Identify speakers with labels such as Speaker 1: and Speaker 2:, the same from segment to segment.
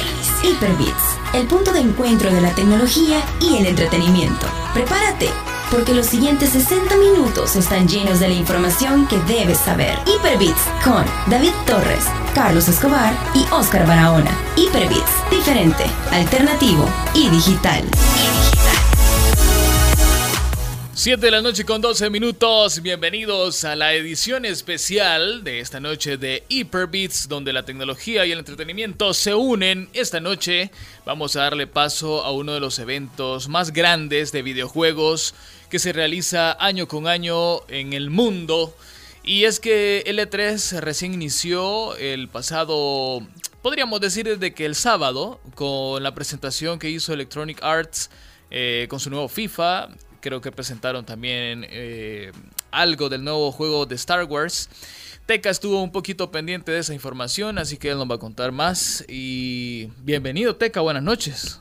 Speaker 1: inicia Hyperbits, el punto de encuentro de la tecnología y el entretenimiento. Prepárate, porque los siguientes 60 minutos están llenos de la información que debes saber. Hyperbits con David Torres, Carlos Escobar y Oscar Barahona. Hyperbits, diferente, alternativo y digital.
Speaker 2: 7 de la noche con 12 minutos. Bienvenidos a la edición especial de esta noche de Hyperbeats, donde la tecnología y el entretenimiento se unen. Esta noche vamos a darle paso a uno de los eventos más grandes de videojuegos que se realiza año con año en el mundo. Y es que L3 recién inició el pasado, podríamos decir desde que el sábado, con la presentación que hizo Electronic Arts eh, con su nuevo FIFA, creo que presentaron también eh, algo del nuevo juego de Star Wars. Teca estuvo un poquito pendiente de esa información, así que él nos va a contar más. Y bienvenido, Teca, buenas noches.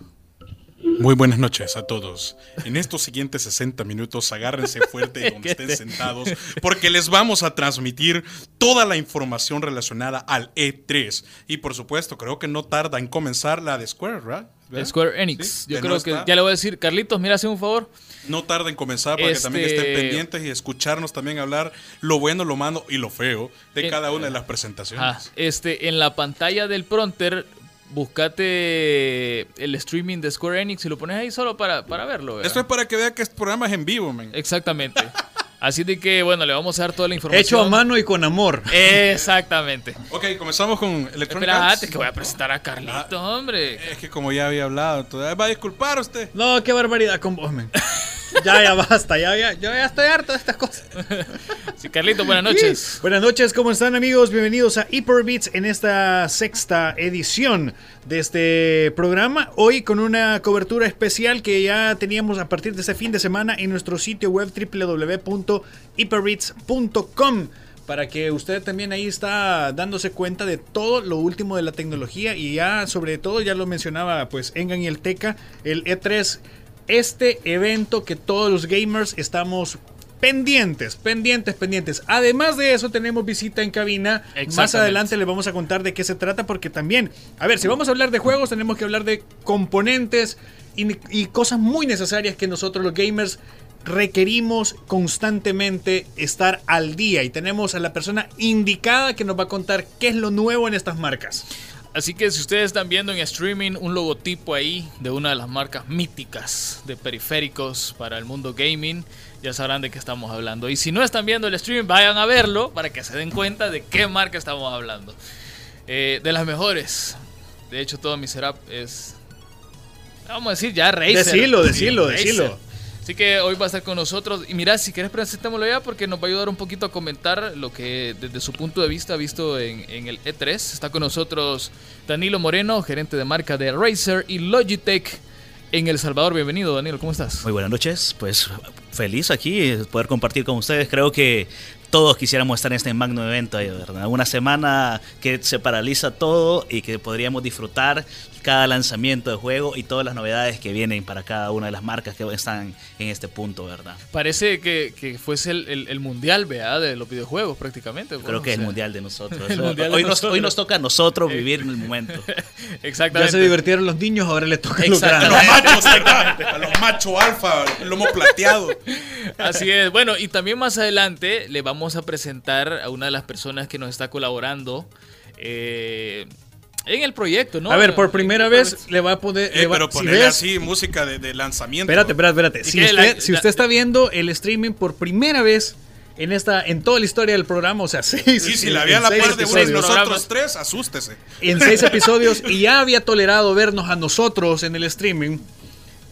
Speaker 3: Muy buenas noches a todos. En estos siguientes 60 minutos agárrense fuerte donde estén sentados porque les vamos a transmitir toda la información relacionada al E3. Y por supuesto, creo que no tarda en comenzar la de Square, ¿verdad?
Speaker 2: Square Enix. Yo creo que ya le voy a decir, Carlitos, mira, hace un favor.
Speaker 3: No tarda en comenzar para que también estén este, pendientes y escucharnos también hablar lo bueno, lo malo y lo feo de cada una de las presentaciones.
Speaker 2: este, en la pantalla del pronter buscate el streaming de Square Enix y lo pones ahí solo para, para verlo.
Speaker 3: Esto es para que vea que este programa es en vivo, man.
Speaker 2: Exactamente. Así de que, bueno, le vamos a dar toda la información.
Speaker 4: Hecho a mano y con amor.
Speaker 2: Exactamente.
Speaker 3: ok, comenzamos con Electronic
Speaker 2: Espérate, que voy a presentar a Carlito, ah, hombre.
Speaker 3: Es que como ya había hablado, va a disculpar usted.
Speaker 4: No, qué barbaridad con vos, man. ya, ya basta, ya, ya, yo ya estoy harto de estas cosas.
Speaker 2: Sí, Carlito, buenas noches.
Speaker 4: Buenas noches, ¿cómo están amigos? Bienvenidos a Hyperbeats en esta sexta edición de este programa. Hoy con una cobertura especial que ya teníamos a partir de este fin de semana en nuestro sitio web www.hyperbeats.com para que usted también ahí está dándose cuenta de todo lo último de la tecnología y ya sobre todo ya lo mencionaba pues Engan y el Teca, el E3 este evento que todos los gamers estamos pendientes, pendientes, pendientes. Además de eso, tenemos visita en cabina. Más adelante les vamos a contar de qué se trata, porque también, a ver, si vamos a hablar de juegos, tenemos que hablar de componentes y, cosas muy necesarias que nosotros los gamers requerimos constantemente estar al día. Y tenemos a la persona indicada que nos va a contar qué es lo nuevo en estas marcas.
Speaker 2: Así que si ustedes están viendo en streaming un logotipo ahí de una de las marcas míticas de periféricos para el mundo gaming, ya sabrán de qué estamos hablando. Y si no están viendo el streaming, vayan a verlo para que se den cuenta de qué marca estamos hablando. Eh, de las mejores. De hecho, todo mi setup es. Vamos a decir ya Razer.
Speaker 4: Decilo, decilo, decilo.
Speaker 2: Así que hoy va a estar con nosotros. Y mira, si quieres presentémoslo ya porque nos va a ayudar un poquito a comentar lo que desde su punto de vista ha visto en, el E3. Está con nosotros Danilo Moreno, gerente de marca de Razer y Logitech en El Salvador. Bienvenido, Danilo, ¿cómo estás?
Speaker 5: Muy buenas noches, pues feliz aquí poder compartir con ustedes. Creo que todos quisiéramos estar en este magno evento, ¿verdad? Una semana que se paraliza todo y que podríamos disfrutar cada lanzamiento de juego y todas las novedades que vienen para cada una de las marcas que están en este punto, ¿verdad?
Speaker 2: Parece que, que fuese el, el, mundial, ¿verdad? De los videojuegos prácticamente.
Speaker 5: Creo que es el mundial de nosotros. hoy, Nos, hoy, Nos, toca a nosotros vivir en el momento.
Speaker 4: Exactamente. Ya se divirtieron los niños, ahora les toca a los
Speaker 3: machos, a los machos alfa, el lomo plateado.
Speaker 2: Así es. Bueno, y también más adelante le vamos a presentar a una de las personas que nos está colaborando. Eh, en el proyecto, ¿no?
Speaker 4: A ver, por primera vez le va a poder.
Speaker 3: Eh, pero ponerle así música de, lanzamiento.
Speaker 4: Espérate, espérate, espérate. Si, usted, si usted está viendo el streaming por primera vez en esta en toda la historia del programa, o sea, seis.
Speaker 3: Sí, si la había la parte de uno nosotros tres, asústese.
Speaker 4: En seis episodios y ya había tolerado vernos a nosotros en el streaming.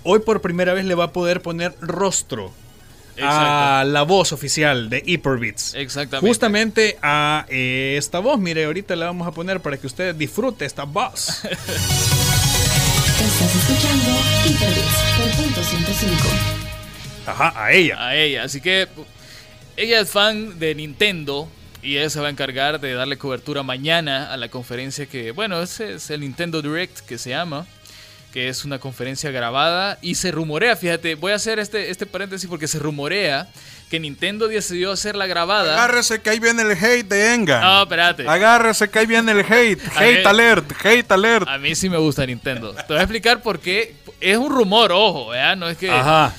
Speaker 4: Hoy por primera vez le va a poder poner rostro a la voz oficial de Hyperbits.
Speaker 2: Exactamente.
Speaker 4: Justamente a eh, esta voz. Mire, ahorita la vamos a poner para que usted disfrute esta voz.
Speaker 1: Estás escuchando Hyperbits por punto 105.
Speaker 4: Ajá, a ella.
Speaker 2: A ella. Así que ella es fan de Nintendo y ella se va a encargar de darle cobertura mañana a la conferencia que, bueno, ese es el Nintendo Direct que se llama que es una conferencia grabada y se rumorea, fíjate, voy a hacer este, este paréntesis porque se rumorea que Nintendo decidió hacer la grabada.
Speaker 3: Agárrese que ahí viene el hate de Enga.
Speaker 2: No, espérate.
Speaker 3: Agárrese que ahí viene el hate. Hate alert, hate alert.
Speaker 2: A mí sí me gusta Nintendo. Te voy a explicar por qué. Es un rumor, ojo, ¿verdad? No es que...
Speaker 4: Ajá.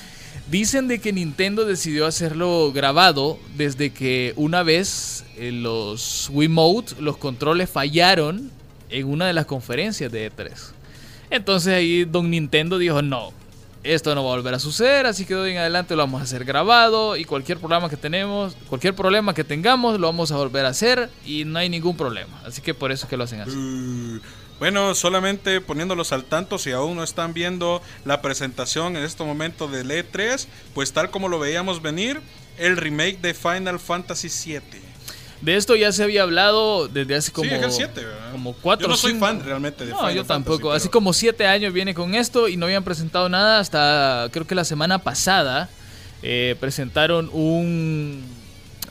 Speaker 2: Dicen de que Nintendo decidió hacerlo grabado desde que una vez eh, los Wiimote, los controles fallaron en una de las conferencias de E3. Entonces ahí Don Nintendo dijo, no, esto no va a volver a suceder, así que de hoy en adelante lo vamos a hacer grabado y cualquier programa que tenemos, cualquier problema que tengamos, lo vamos a volver a hacer y no hay ningún problema. Así que por eso es que lo hacen así.
Speaker 3: Uh, Bueno, solamente poniéndolos al tanto, si aún no están viendo la presentación en este momento del E3, pues tal como lo veíamos venir, el remake de Final Fantasy VII.
Speaker 2: De esto ya se había hablado desde hace como,
Speaker 3: sí, es el 7, ¿verdad?
Speaker 2: como cuatro
Speaker 3: Yo no soy
Speaker 2: cinco-
Speaker 3: fan realmente de
Speaker 2: No,
Speaker 3: Final
Speaker 2: yo
Speaker 3: Fantasy,
Speaker 2: tampoco. Así
Speaker 3: pero-
Speaker 2: como siete años viene con esto y no habían presentado nada hasta creo que la semana pasada eh, presentaron un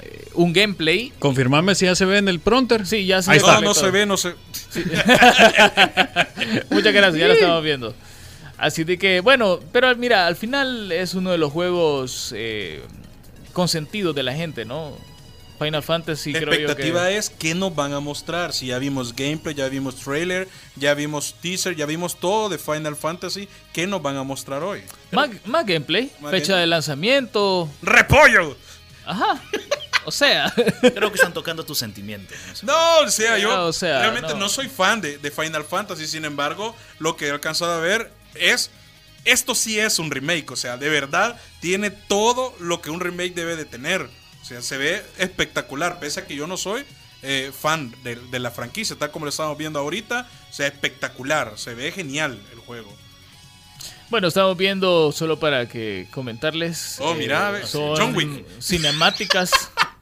Speaker 2: eh, un gameplay.
Speaker 4: Confirmame si ya se ve en el pronter.
Speaker 2: Sí, ya se
Speaker 4: Ahí
Speaker 2: ve
Speaker 3: No,
Speaker 4: está.
Speaker 3: no
Speaker 2: todo.
Speaker 3: se ve, no se...
Speaker 2: Muchas gracias, ya lo estamos viendo. Así de que, bueno, pero mira, al final es uno de los juegos eh, consentidos de la gente, ¿no? Final Fantasy
Speaker 3: La
Speaker 2: creo yo
Speaker 3: expectativa
Speaker 2: que...
Speaker 3: es qué nos van a mostrar. Si ya vimos gameplay, ya vimos trailer, ya vimos teaser, ya vimos todo de Final Fantasy, ¿qué nos van a mostrar hoy?
Speaker 2: Más, más gameplay,
Speaker 3: Más
Speaker 2: fecha
Speaker 3: gameplay.
Speaker 2: de lanzamiento.
Speaker 3: ¡Repollo!
Speaker 2: Ajá. O sea,
Speaker 5: Creo que están tocando tus sentimientos. ¿no?
Speaker 3: No, o sea, yo
Speaker 2: No, o sea,
Speaker 3: realmente no.
Speaker 2: no.
Speaker 3: soy fan de, de Final Fantasy, sin embargo, lo que he alcanzado a ver es, esto sí es un remake, o sea, de verdad tiene todo lo que un remake debe de tener. O sea, se ve espectacular, pese a que yo no soy eh, fan de, de la franquicia, tal como lo estamos viendo ahorita, o sea, espectacular, se ve genial el juego.
Speaker 2: bueno, estamos viendo solo para que comentarles.
Speaker 3: Oh, mira, ve,
Speaker 2: son
Speaker 3: John Wick.
Speaker 2: Cinemáticas.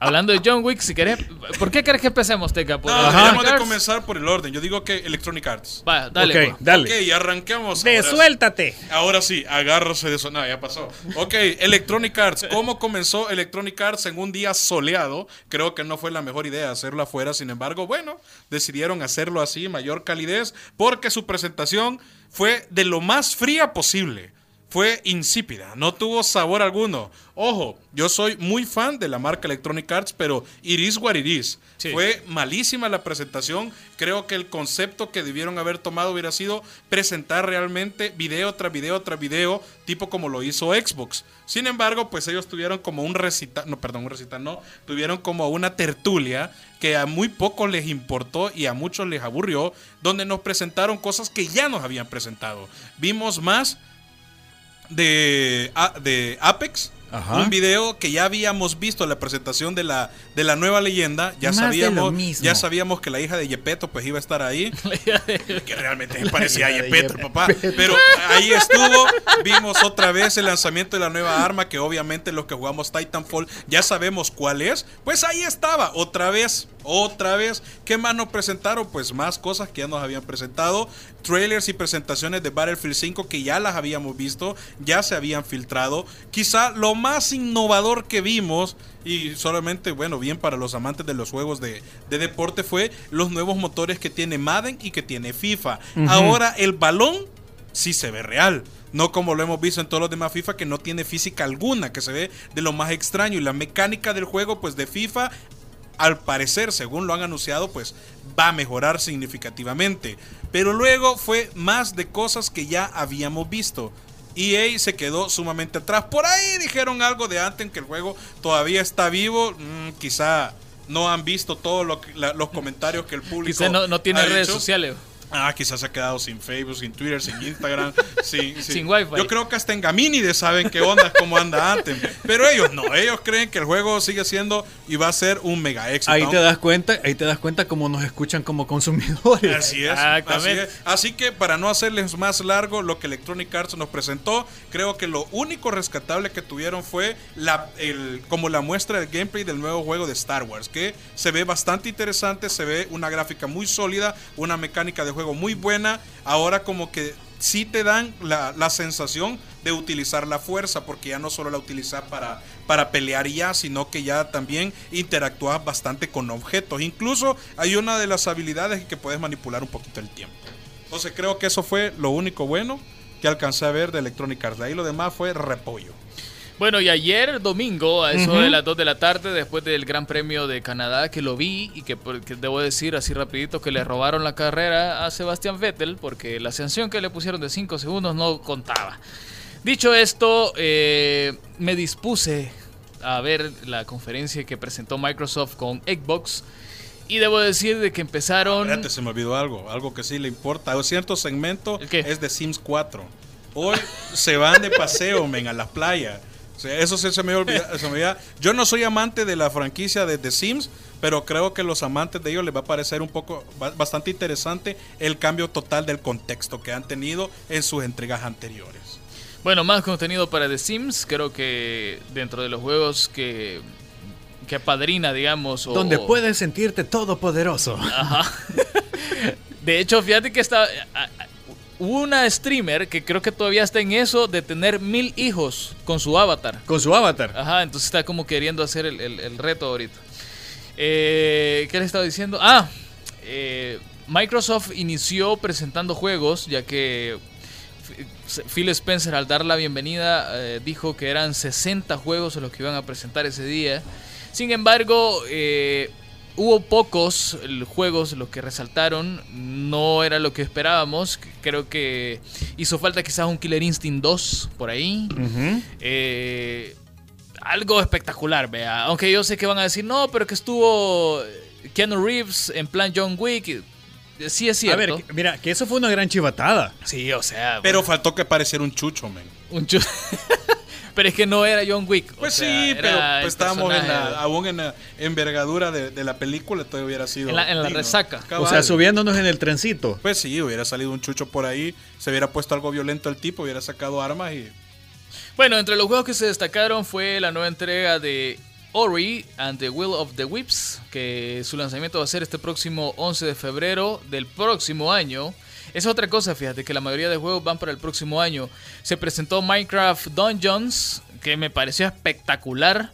Speaker 2: Hablando de John Wick, si querés, ¿por qué querés que empecemos, Teca? ¿Por
Speaker 3: No, deberíamos de
Speaker 2: Arts?
Speaker 3: comenzar por el orden, yo digo que Electronic Arts.
Speaker 2: Va, dale.
Speaker 4: ok,
Speaker 2: pues.
Speaker 4: dale.
Speaker 3: Ok, arranquemos.
Speaker 4: De
Speaker 3: ahora. Ahora sí, agárrose de eso. No, ya pasó. Ok, Electronic Arts. ¿Cómo comenzó Electronic Arts en un día soleado? Creo que no fue la mejor idea hacerlo afuera. Sin embargo, bueno, decidieron hacerlo así, mayor calidez, porque su presentación fue de lo más fría posible. Fue insípida, no tuvo sabor alguno. Ojo, yo soy muy fan de la marca Electronic Arts, pero it is what it is.
Speaker 2: Sí.
Speaker 3: Fue malísima la presentación. Creo que el concepto que debieron haber tomado hubiera sido presentar realmente video tras video tras video, tipo como lo hizo Xbox. Sin embargo, pues ellos tuvieron como un recital, no, perdón, un recital no, tuvieron como una tertulia que a muy pocos les importó y a muchos les aburrió, donde nos presentaron cosas que ya nos habían presentado. Vimos más de, de Apex.
Speaker 4: Ajá.
Speaker 3: Un video que ya habíamos visto en la presentación de la, de la nueva leyenda. Ya
Speaker 4: Más
Speaker 3: sabíamos, ya sabíamos que la hija de Yepeto pues iba a estar ahí. que realmente parecía a Yepeto. papá. Pero ahí estuvo. Vimos otra vez el lanzamiento de la nueva arma. Que obviamente los que jugamos Titanfall ya sabemos cuál es. Pues ahí estaba. Otra vez. Otra vez. ¿Qué más nos presentaron? Pues más cosas que ya nos habían presentado. Trailers y presentaciones de Battlefield 5 que ya las habíamos visto. Ya se habían filtrado. Quizá lo más innovador que vimos. Y solamente, bueno, bien para los amantes de los juegos de, de deporte fue los nuevos motores que tiene Madden y que tiene FIFA. Ahora el balón sí se ve real. No como lo hemos visto en todos los demás FIFA que no tiene física alguna, que se ve de lo más extraño. Y la mecánica del juego, pues de FIFA, al parecer, según lo han anunciado, pues va a mejorar significativamente. Pero luego fue más de cosas que ya habíamos visto. EA se quedó sumamente atrás. Por ahí dijeron algo de antes que el juego todavía está vivo. Mm, quizá no han visto todos lo los comentarios que el público.
Speaker 2: Quizá no, no tiene
Speaker 3: ha
Speaker 2: redes sociales.
Speaker 3: Ah, quizás se ha quedado sin Facebook, sin Twitter, sin Instagram, sin,
Speaker 2: Sin Wi-Fi.
Speaker 3: Yo creo que hasta en Gaminides saben qué onda, cómo anda antes. Pero ellos no, ellos creen que el juego sigue siendo y va a ser un mega éxito.
Speaker 4: Ahí te das cuenta, ahí te das cuenta cómo nos escuchan como consumidores.
Speaker 3: Así es,
Speaker 2: Exactamente.
Speaker 3: así es. Así que para no hacerles más largo lo que Electronic Arts nos presentó, creo que lo único rescatable que tuvieron fue la, el, como la muestra del gameplay del nuevo juego de Star Wars, que se ve bastante interesante, se ve una gráfica muy sólida, una mecánica de juego muy buena. Ahora como que sí te dan la, sensación de utilizar la fuerza, porque ya no solo la utilizas para, para pelear ya, sino que ya también interactúas bastante con objetos. Incluso hay una de las habilidades que puedes manipular un poquito el tiempo. Entonces creo que eso fue lo único bueno que alcancé a ver de Electronic Arts. Ahí lo demás fue repollo.
Speaker 2: Bueno, y ayer domingo, a eso de las 2 de la tarde, después del Gran Premio de Canadá, que lo vi y que, que debo decir así rapidito que le robaron la carrera a Sebastián Vettel porque la sanción que le pusieron de 5 segundos no contaba. Dicho esto, eh, me dispuse a ver la conferencia que presentó Microsoft con Xbox. Y debo decir de que empezaron.
Speaker 3: Espérate, se me olvidó algo. Algo que sí le importa. Cierto segmento es de Sims 4. Hoy se van de paseo, men, a las playas. Eso sí se me olvida. se me olvida. Yo no soy amante de la franquicia de The Sims, pero creo que los amantes de ellos les va a parecer un poco ba- bastante interesante el cambio total del contexto que han tenido en sus entregas anteriores.
Speaker 2: Bueno, más contenido para The Sims. Creo que dentro de los juegos que, que apadrina, digamos. o-
Speaker 4: Donde puedes sentirte todopoderoso.
Speaker 2: Ajá. De hecho, fíjate que está. Hubo una streamer que creo que todavía está en eso de tener mil hijos con su avatar.
Speaker 4: Con su avatar.
Speaker 2: Ajá, entonces está como queriendo hacer el, el- el reto ahorita. Eh, ¿Qué le estaba diciendo? Ah, eh, Microsoft inició presentando juegos, ya que Phil Spencer al dar la bienvenida eh, dijo que eran 60 juegos los que iban a presentar ese día. Sin embargo, eh, hubo pocos el- juegos los que resaltaron, no era lo que esperábamos. Creo que hizo falta quizás un Killer Instinct 2 por ahí. Eh, algo espectacular, vea. Aunque yo sé que van a decir, no, pero que estuvo Keanu Reeves en plan John Wick. Sí es
Speaker 4: A
Speaker 2: cierto.
Speaker 4: ver, que- mira, que eso fue una gran chivatada.
Speaker 2: sí, o sea.
Speaker 3: Pero faltó que pareciera un chucho, men.
Speaker 2: un chu- pero es que no era John Wick. o
Speaker 3: Pues
Speaker 2: sea,
Speaker 3: sí, pero pues, estábamos en la, aún en la envergadura de, de la película, todavía hubiera sido.
Speaker 2: En la- en la
Speaker 3: digno.
Speaker 2: resaca.
Speaker 4: O sea, subiéndonos en el trencito.
Speaker 3: Pues sí, hubiera salido un chucho por ahí, se hubiera puesto algo violento el tipo, hubiera sacado armas y.
Speaker 2: Bueno, entre los juegos que se destacaron fue la nueva entrega de Ori and the Will of the Whips, que su lanzamiento va a ser este próximo 11 de febrero del próximo año. Es otra cosa, fíjate, que la mayoría de juegos van para el próximo año. Se presentó Minecraft Dungeons, que me pareció espectacular.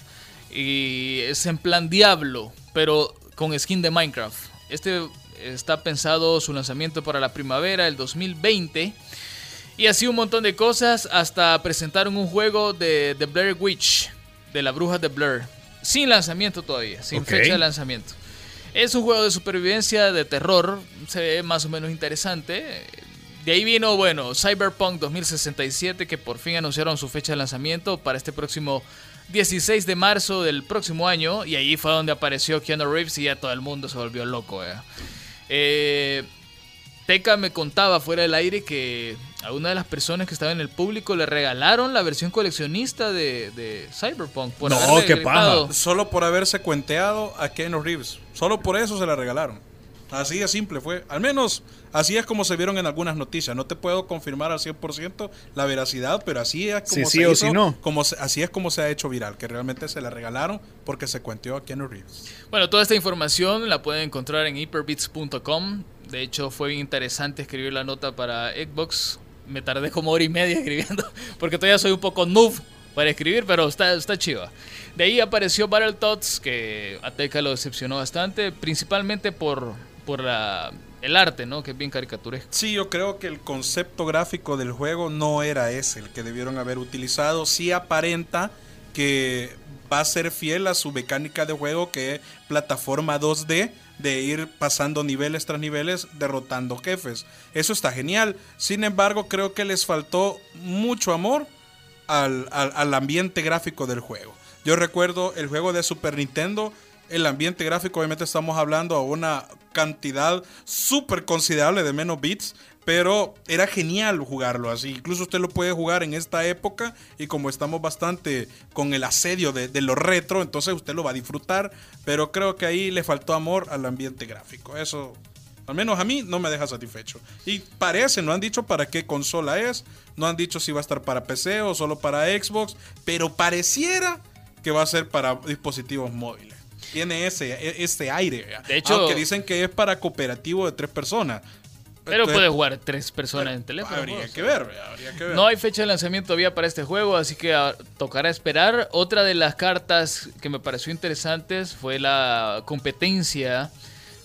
Speaker 2: Y es en plan Diablo, pero con skin de Minecraft. Este está pensado su lanzamiento para la primavera del 2020. Y así un montón de cosas hasta presentaron un juego de The Blair Witch, de la bruja de Blair, sin lanzamiento todavía, sin fecha de lanzamiento. Es un juego de supervivencia, de terror, se ve más o menos interesante. De ahí vino, bueno, Cyberpunk 2067, que por fin anunciaron su fecha de lanzamiento para este próximo 16 de marzo del próximo año. Y ahí fue donde apareció Keanu Reeves y ya todo el mundo se volvió loco. eh. Eh, Teca me contaba fuera del aire que a una de las personas que estaba en el público le regalaron la versión coleccionista de, de Cyberpunk. Por
Speaker 4: No, qué paja.
Speaker 3: Solo por haberse cuenteado a Keanu Reeves. Solo por eso se la regalaron. Así de simple fue. Al menos así es como se vieron en algunas noticias. No te puedo confirmar al 100% la veracidad, pero así es como
Speaker 4: Sí,
Speaker 3: se
Speaker 4: sí o
Speaker 3: hizo,
Speaker 4: sí no.
Speaker 3: como se- así es como se ha hecho viral, que realmente se la regalaron porque se cuenteó a Keanu Reeves.
Speaker 2: Bueno, toda esta información la pueden encontrar en hyperbits.com. De hecho, fue bien interesante escribir la nota para Xbox. Me tardé como hora y media escribiendo, porque todavía soy un poco noob para escribir, pero está, está chiva. De ahí apareció Battletoads, que a Teca lo decepcionó bastante, principalmente por, por la- el arte, ¿no? Que es bien caricaturesco.
Speaker 3: Sí, yo creo que el concepto gráfico del juego no era ese el que debieron haber utilizado. Sí aparenta que va a ser fiel a su mecánica de juego que es plataforma 2D de ir pasando niveles tras niveles derrotando jefes. Eso está genial. Sin embargo, creo que les faltó mucho amor al, al- ambiente gráfico del juego. Yo recuerdo el juego de Super Nintendo, el ambiente gráfico, obviamente estamos hablando a una cantidad súper considerable de menos bits, pero era genial jugarlo así. Incluso usted lo puede jugar en esta época y como estamos bastante con el asedio de, de lo retro, entonces usted lo va a disfrutar, pero creo que ahí le faltó amor al ambiente gráfico. Eso al menos a mí no me deja satisfecho. Y parece, no han dicho para qué consola es, no han dicho si va a estar para PC o solo para Xbox, pero pareciera que va a ser para dispositivos móviles. Tiene ese, e- ese aire.
Speaker 2: De hecho-
Speaker 3: Aunque dicen que es para cooperativo de tres personas.
Speaker 2: Pero
Speaker 3: Entonces,
Speaker 2: puede jugar tres personas en teléfono.
Speaker 3: Habría
Speaker 2: ¿no?
Speaker 3: que ver, habría que ver.
Speaker 2: No hay fecha de lanzamiento todavía para este juego, así que ah, tocará esperar. Otra de las cartas que me pareció interesantes fue la competencia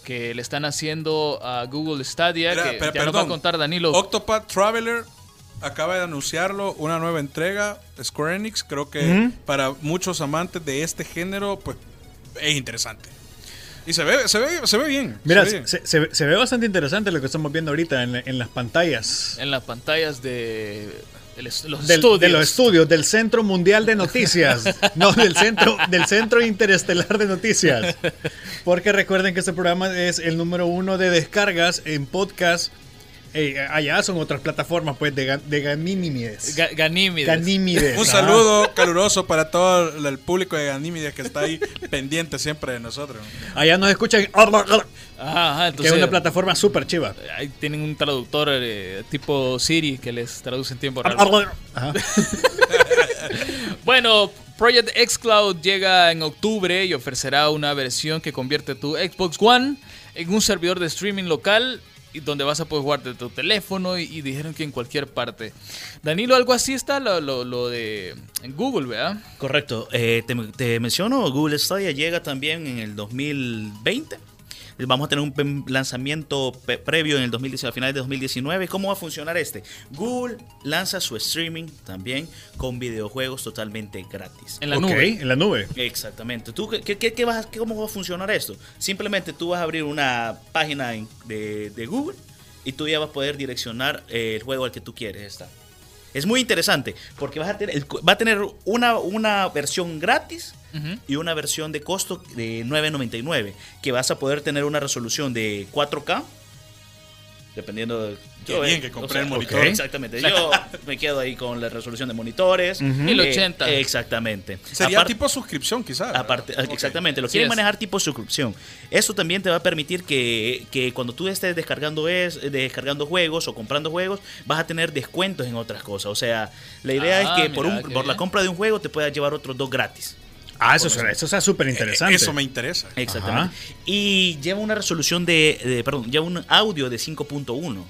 Speaker 2: que le están haciendo a Google Stadia, que
Speaker 3: pero-
Speaker 2: ya nos va a contar Danilo.
Speaker 3: Octopath Traveler acaba de anunciarlo, una nueva entrega, Square Enix. Creo que para muchos amantes de este género, pues es interesante. Y se ve, se ve, se ve bien.
Speaker 4: Mira,
Speaker 3: se ve bien.
Speaker 4: se, se ve- se ve bastante interesante lo que estamos viendo ahorita en, en las pantallas.
Speaker 2: en las pantallas de el es- los
Speaker 4: Del-
Speaker 2: estudios.
Speaker 4: de los estudios del Centro Mundial de Noticias, no del centro del Centro Interestelar de Noticias, porque recuerden que este programa es el número uno de descargas en podcast. Allá son otras plataformas, pues, de, de Ganímides.
Speaker 2: Ga-.
Speaker 4: Ganímides.
Speaker 3: Un saludo caluroso para todo el público de Ganímedes que está ahí pendiente siempre de nosotros.
Speaker 4: Allá nos escuchan,
Speaker 2: Ajá,
Speaker 4: que
Speaker 2: entonces,
Speaker 4: es una plataforma súper chiva.
Speaker 2: Ahí tienen un traductor eh, tipo Siri que les traduce en tiempo real. Bueno, Project xCloud llega en octubre y ofrecerá una versión que convierte tu Xbox One en un servidor de streaming local donde vas a poder jugar de tu teléfono y, dijeron que en cualquier parte. Danilo, algo así está lo, lo- de Google, ¿verdad?
Speaker 5: Correcto. Eh, te, te menciono, Google Stadia llega también en el 2020. Vamos a tener un lanzamiento previo en el 2019, a finales de 2019. ¿Cómo va a funcionar este? Google lanza su streaming también con videojuegos totalmente gratis.
Speaker 2: En la nube.
Speaker 4: en la nube.
Speaker 5: Exactamente. ¿Tú qué, qué- qué- qué vas a- qué- ¿Cómo va a funcionar esto? Simplemente tú vas a abrir una página de, de Google y tú ya vas a poder direccionar eh, el juego al que tú quieres estar. Es muy interesante porque vas a tener, el- va a tener una, una versión gratis y una versión de costo de 9.99 que vas a poder tener una resolución de 4K dependiendo de
Speaker 3: Qué bien que compré el monitor.
Speaker 5: Exactamente. Yo me quedo ahí con la resolución de monitores.
Speaker 4: Ujú.
Speaker 2: 1080.
Speaker 5: Eh, exactamente.
Speaker 3: Sería
Speaker 5: Aparte-
Speaker 3: tipo suscripción, quizás.
Speaker 5: Aparte. Exactamente, lo quieren
Speaker 2: es.
Speaker 5: manejar tipo suscripción. Eso también te va a permitir que, que cuando tú estés descargando, es, descargando juegos o comprando juegos, vas a tener descuentos en otras cosas. O sea, la idea
Speaker 2: Ah,
Speaker 5: es que por, un- por la compra de un juego te puedas llevar otros dos gratis.
Speaker 4: Ah, eso, suena- eso está súper interesante.
Speaker 3: Eso me interesa.
Speaker 5: Exactamente. Y lleva una resolución de, de- perdón, lleva un audio de 5.1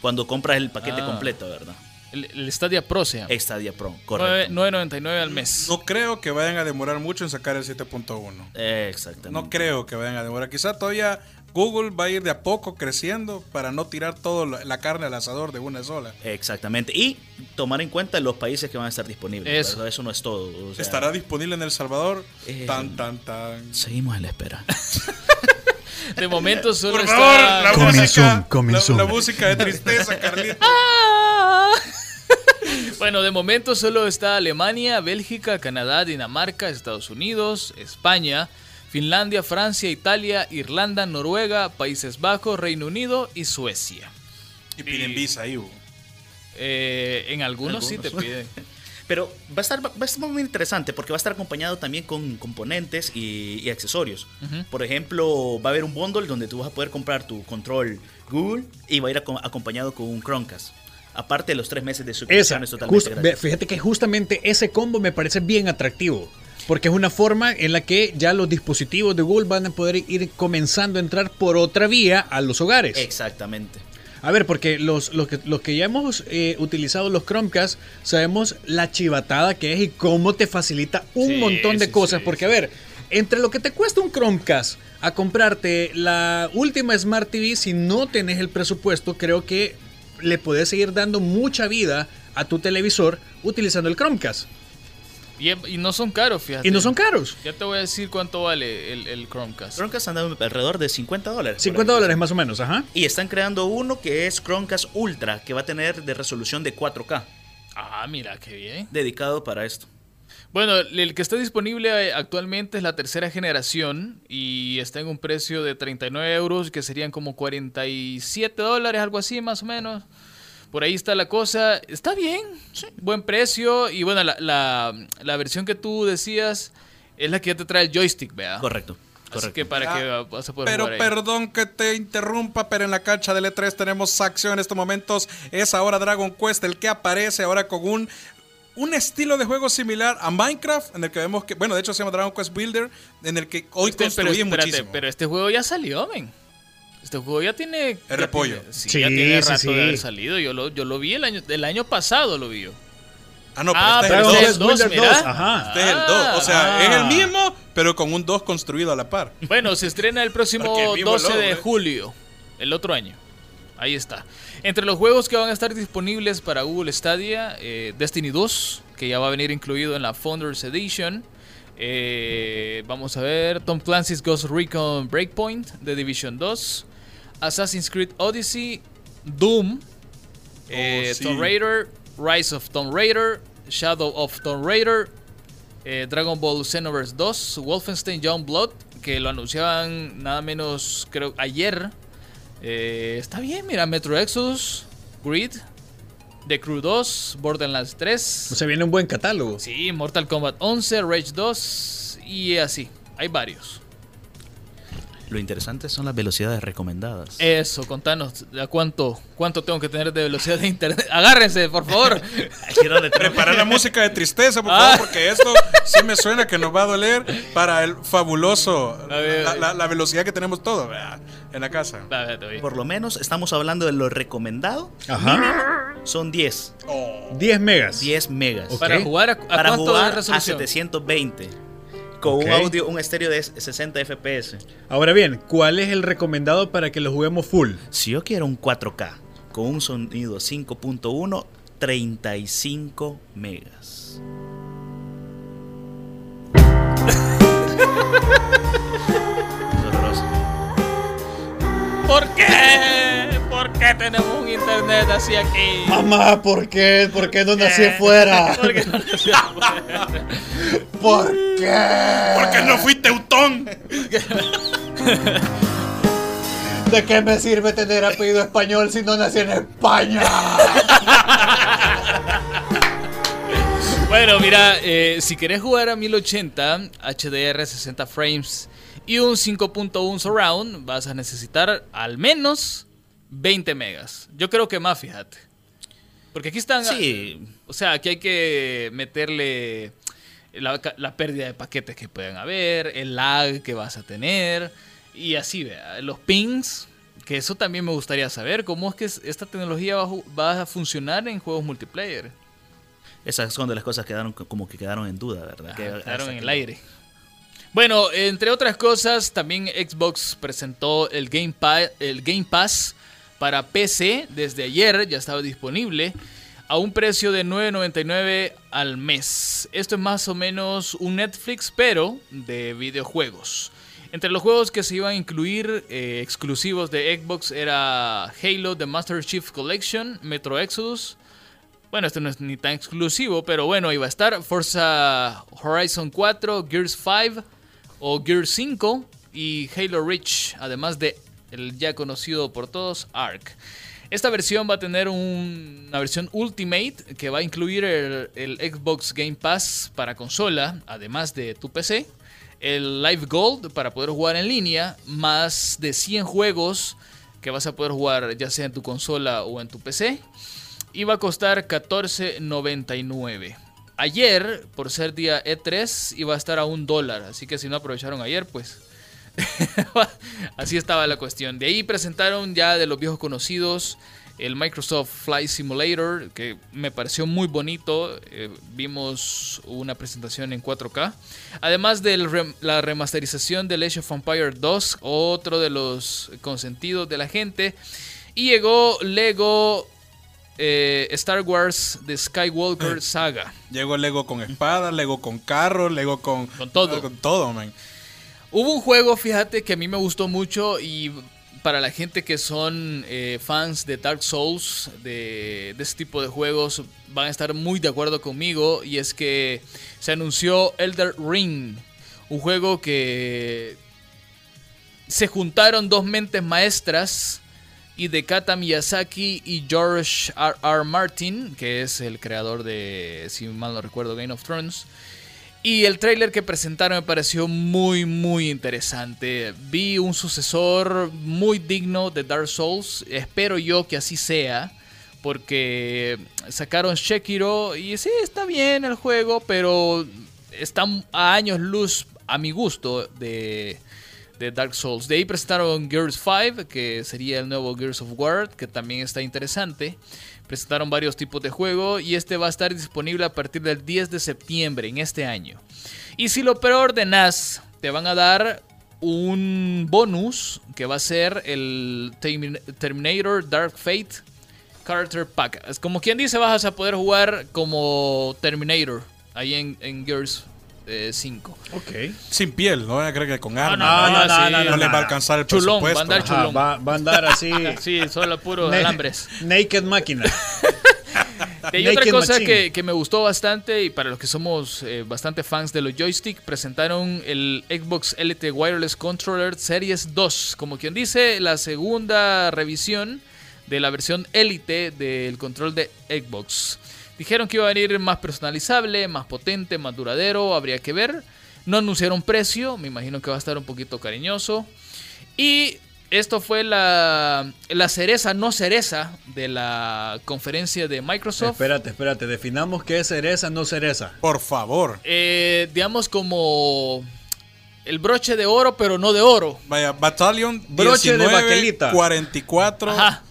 Speaker 5: cuando compras el paquete
Speaker 2: Ah.
Speaker 5: completo, ¿verdad?
Speaker 2: El, el Stadia Pro se llama.
Speaker 5: Stadia Pro,
Speaker 2: Nueve-
Speaker 5: correcto.
Speaker 2: 9.99 al mes.
Speaker 3: No creo que vayan a demorar mucho en sacar el 7.1.
Speaker 5: Exactamente.
Speaker 3: No creo que vayan a demorar. Quizá todavía Google va a ir de a poco creciendo para no tirar toda la carne al asador de una sola.
Speaker 5: Exactamente. Y tomar en cuenta los países que van a estar disponibles.
Speaker 2: Eso.
Speaker 5: Eso no es todo. o sea,
Speaker 3: ¿Estará disponible en El Salvador?
Speaker 5: Eh,
Speaker 3: tan, tan, tan.
Speaker 5: Seguimos en la espera.
Speaker 2: De momento solo
Speaker 3: Por
Speaker 2: está.
Speaker 3: favor, la
Speaker 4: Coming
Speaker 3: música,
Speaker 4: soon, coming
Speaker 3: la,
Speaker 4: soon.
Speaker 3: la música de tristeza.
Speaker 2: Ah. Bueno, de momento solo está Alemania, Bélgica, Canadá, Dinamarca, Estados Unidos, España, Finlandia, Francia, Italia, Irlanda, Noruega, Países Bajos, Reino Unido y Suecia.
Speaker 3: Y piden visa ahí.
Speaker 2: Eh, en algunos, sí te piden.
Speaker 5: Pero va a estar, va a estar muy interesante porque va a estar acompañado también con componentes y, y accesorios. Por ejemplo, va a haber un bundle donde tú vas a poder comprar tu control Google y va a ir aco- acompañado con un Chromecast. Aparte de los tres meses de
Speaker 4: Esa,
Speaker 5: suscripción es totalmente
Speaker 4: just- fíjate que justamente ese combo me parece bien atractivo. Porque es una forma en la que ya los dispositivos de Google van a poder ir comenzando a entrar por otra vía a los hogares.
Speaker 5: Exactamente.
Speaker 4: A ver, porque los, los, que, los que ya hemos eh, utilizado los Chromecast, sabemos la chivatada que es y cómo te facilita un
Speaker 2: Sí,
Speaker 4: montón de
Speaker 2: sí,
Speaker 4: cosas.
Speaker 2: sí,
Speaker 4: porque, a ver, entre lo que te cuesta un Chromecast a comprarte la última Smart TV, si no tenés el presupuesto, creo que le puedes seguir dando mucha vida a tu televisor utilizando el Chromecast.
Speaker 2: Y, y no son caros, fíjate.
Speaker 4: Y no son caros.
Speaker 2: Ya te voy a decir cuánto vale el, el Chromecast.
Speaker 5: Chromecast anda alrededor de 50 dólares.
Speaker 4: 50 dólares más o menos, ajá.
Speaker 5: Y están creando uno que es Chromecast Ultra, que va a tener de resolución de 4K,
Speaker 2: Ah, mira, qué bien.
Speaker 5: dedicado para esto.
Speaker 2: Bueno, el que está disponible eh, actualmente es la tercera generación y está en un precio de 39 euros, que serían como 47 dólares, algo así más o menos. Por ahí está la cosa. Está bien, buen precio. Y bueno, la, la- la versión que tú decías es la que ya te trae el joystick, ¿verdad?
Speaker 5: Correcto.
Speaker 2: Así
Speaker 5: Correcto.
Speaker 2: que para
Speaker 3: Ah,
Speaker 2: que vas a poder
Speaker 3: Pero
Speaker 2: jugar ahí.
Speaker 3: perdón que te interrumpa, pero en la cancha del E3 tenemos acción en estos momentos. Es ahora Dragon Quest el que aparece ahora con un, un estilo de juego similar a Minecraft, en el que vemos que, bueno, de hecho se llama Dragon Quest Builder, en el que hoy
Speaker 2: Este- pero, espérate,
Speaker 3: muchísimo.
Speaker 2: pero este juego ya salió, men. Este juego ya tiene. ya
Speaker 3: repollo.
Speaker 2: tiene- sí,
Speaker 4: Sí,
Speaker 2: ya tiene
Speaker 4: sí,
Speaker 2: rato
Speaker 4: sí.
Speaker 2: de haber salido. Yo lo, yo lo vi el año, el año pasado, lo vi yo.
Speaker 3: Ah, no,
Speaker 2: Ah,
Speaker 3: pero
Speaker 2: pero
Speaker 3: este
Speaker 2: este
Speaker 3: es
Speaker 2: es
Speaker 3: el 2.
Speaker 2: 2,
Speaker 4: Wonder
Speaker 2: mira.
Speaker 4: 2, Ajá.
Speaker 3: Este es el 2. O sea,
Speaker 2: Ah.
Speaker 3: es el mismo, pero con un 2 construido a la par.
Speaker 2: Bueno, se estrena el próximo
Speaker 3: Porque el mismo
Speaker 2: 12
Speaker 3: logo,
Speaker 2: de
Speaker 3: ¿eh?
Speaker 2: julio, el otro año. Ahí está. Entre los juegos que van a estar disponibles para Google Stadia, eh, Destiny 2, que ya va a venir incluido en la Founders Edition. Eh, vamos a ver, Tom Clancy's Ghost Recon Breakpoint, The Division 2, Assassin's Creed Odyssey, Doom, eh,
Speaker 3: Oh, sí.
Speaker 2: Tomb Raider, Rise of Tomb Raider, Shadow of Tomb Raider, eh, Dragon Ball Xenoverse 2, Wolfenstein Youngblood, que lo anunciaban nada menos, creo, ayer. Eh, está bien, mira, Metro Exodus, Grid, The Crew 2, Borderlands 3.
Speaker 4: O sea, viene un buen catálogo.
Speaker 2: Sí, Mortal Kombat 11, Rage 2 y así. Hay varios.
Speaker 5: Lo interesante son las velocidades recomendadas.
Speaker 2: Eso, contanos, ¿a cuánto, cuánto tengo que tener de velocidad de internet? Agárrense, por favor.
Speaker 5: Aquí donde tengo-
Speaker 3: Prepara la música de tristeza, por
Speaker 2: Ah.
Speaker 3: favor, porque esto sí me suena que nos va a doler para el fabuloso,
Speaker 2: ver,
Speaker 3: la, la- la velocidad que tenemos todos en la casa.
Speaker 2: A ver.
Speaker 5: Por lo menos estamos hablando de lo recomendado.
Speaker 4: Ajá.
Speaker 5: Son 10.
Speaker 4: 10 megas.
Speaker 5: 10 megas.
Speaker 2: Para jugar a, a
Speaker 5: Para
Speaker 2: cuánto
Speaker 5: jugar a
Speaker 2: resolución?
Speaker 5: 720. Con un audio, un estéreo de 60 FPS.
Speaker 4: Ahora bien, ¿cuál es el recomendado para que lo juguemos full?
Speaker 5: Si yo quiero un 4K con un sonido 5.1, 35 megas.
Speaker 2: ¿Por qué? ¿Por qué tenemos un internet así aquí?
Speaker 4: Mamá, ¿por qué? ¿Por qué no nací
Speaker 2: Eh,
Speaker 4: fuera?
Speaker 2: ¿Por qué no nací afuera?
Speaker 4: ¿Por qué?
Speaker 3: Porque no fui teutón.
Speaker 4: ¿De qué me sirve tener apellido español si no nací en España?
Speaker 2: Bueno, mira, eh, si querés jugar a 1080, HDR 60 frames y un 5.1 surround, vas a necesitar al menos 20 megas. Yo creo que más, fíjate. Porque aquí están...
Speaker 5: Sí,
Speaker 2: O sea, aquí hay que meterle la, la pérdida de paquetes que pueden haber, el lag que vas a tener y así, vea, los pings, que eso también me gustaría saber, cómo es que es- esta tecnología va a, ju- va a funcionar en juegos multiplayer.
Speaker 5: esas son de las cosas que quedaron como que quedaron en duda, ¿verdad?
Speaker 2: Ajá,
Speaker 5: Que
Speaker 2: quedaron en el aire. Bueno, entre otras cosas, también Xbox presentó el Game, Pa- el Game Pass para PC desde ayer, ya estaba disponible, a un precio de 9.99 al mes. Esto es más o menos un Netflix, pero de videojuegos. Entre los juegos que se iban a incluir eh, exclusivos de Xbox era Halo The Master Chief Collection, Metro Exodus, bueno, esto no es ni tan exclusivo, pero bueno, iba a estar Forza Horizon 4, Gears 5 o Gears 5 y Halo Reach, además de el ya conocido por todos Ark. Esta versión va a tener un- una versión Ultimate que va a incluir el, el Xbox Game Pass para consola, además de tu PC, el Live Gold para poder jugar en línea, más de 100 juegos que vas a poder jugar ya sea en tu consola o en tu PC. Iba a costar 14.99. Ayer, por ser día E3, iba a estar a un dólar. Así que si no aprovecharon ayer, pues así estaba la cuestión. De ahí presentaron ya de los viejos conocidos el Microsoft Flight Simulator, que me pareció muy bonito. Eh, vimos una presentación en 4K. Además de la remasterización de Age of Empire 2, otro de los consentidos de la gente. Y llegó Lego eh, Star Wars The Skywalker Saga.
Speaker 3: Llegó Lego con espada, Lego con carro, Lego con...
Speaker 2: Con todo.
Speaker 3: Con todo, man.
Speaker 2: Hubo un juego, fíjate, que a mí me gustó mucho y para la gente que son eh, fans de Dark Souls, de, de este tipo de juegos, van a estar muy de acuerdo conmigo y es que se anunció Elder Ring, un juego que se juntaron dos mentes maestras Hidekata Miyazaki y George R. R. Martin, que es el creador de, si mal no recuerdo, Game of Thrones. Y el tráiler que presentaron me pareció muy, muy interesante. Vi un sucesor muy digno de Dark Souls. Espero yo que así sea. Porque sacaron Sekiro y sí, está bien el juego, pero está a años luz, a mi gusto, de, de Dark Souls. De ahí presentaron Gears 5, que sería el nuevo Gears of War, que también está interesante. Presentaron varios tipos de juego y este va a estar disponible a partir del 10 de septiembre en este año. Y si lo preordenas, te van a dar un bonus que va a ser el Terminator Dark Fate Character Pack. Es como quien dice, vas a poder jugar como Terminator ahí en, en Gears 5.
Speaker 4: Ok.
Speaker 3: Sin piel, no van a creer que con armas.
Speaker 2: no,
Speaker 3: no,
Speaker 2: no,
Speaker 3: sí,
Speaker 2: no, no,
Speaker 3: no
Speaker 2: no,
Speaker 3: les va a alcanzar el
Speaker 2: Chulón, va a
Speaker 3: presupuesto.
Speaker 2: andar
Speaker 4: Ajá,
Speaker 2: chulón.
Speaker 4: va, va a andar así.
Speaker 2: Sí, solo puro alambres.
Speaker 4: Naked máquina.
Speaker 2: Y hay otra
Speaker 4: Naked
Speaker 2: cosa
Speaker 4: Machine.
Speaker 2: que, que me gustó bastante y para los que somos eh, bastante fans de los joystick, presentaron el Xbox LT Wireless Controller Series 2, como quien dice, la segunda revisión de la versión Elite del control de Xbox. Dijeron que iba a venir más personalizable, más potente, más duradero, habría que ver. No anunciaron precio, me imagino que va a estar un poquito cariñoso. Y esto fue la, la cereza, no cereza, de la conferencia de Microsoft.
Speaker 4: Espérate, espérate. Definamos qué es cereza, no cereza.
Speaker 3: Por favor.
Speaker 2: Eh, digamos como el broche de oro, pero no de oro.
Speaker 3: Vaya, Battalion
Speaker 4: Broche de
Speaker 3: 19,
Speaker 4: baquelita.
Speaker 3: 44
Speaker 2: Ajá.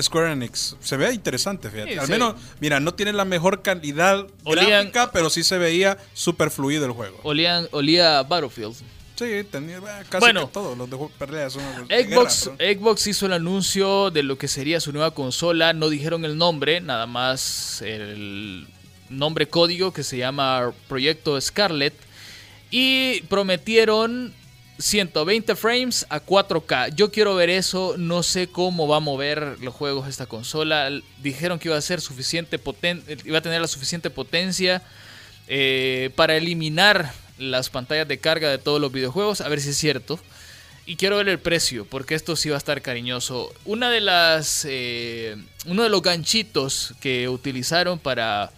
Speaker 3: Square Enix. Se ve interesante, fíjate.
Speaker 2: Sí,
Speaker 3: Al
Speaker 2: sí.
Speaker 3: menos, mira, no tiene la mejor calidad
Speaker 2: Olían-
Speaker 3: gráfica, pero sí se veía súper fluido el juego.
Speaker 2: Olían, olía Battlefield.
Speaker 3: Sí, tenía eh, casi
Speaker 2: Bueno.
Speaker 3: que todos los de peleas son
Speaker 2: Xbox,
Speaker 3: guerra, pero-
Speaker 2: Xbox hizo el anuncio de lo que sería su nueva consola. No dijeron el nombre, nada más el nombre código que se llama Proyecto Scarlet. Y prometieron 120 frames a 4K. Yo quiero ver eso. No sé cómo va a mover los juegos esta consola. Dijeron que iba a ser suficiente poten iba a tener la suficiente potencia eh, para eliminar las pantallas de carga de todos los videojuegos. A ver si es cierto. Y quiero ver el precio, porque esto sí va a estar cariñoso. Una de las. eh, uno de los ganchitos que utilizaron para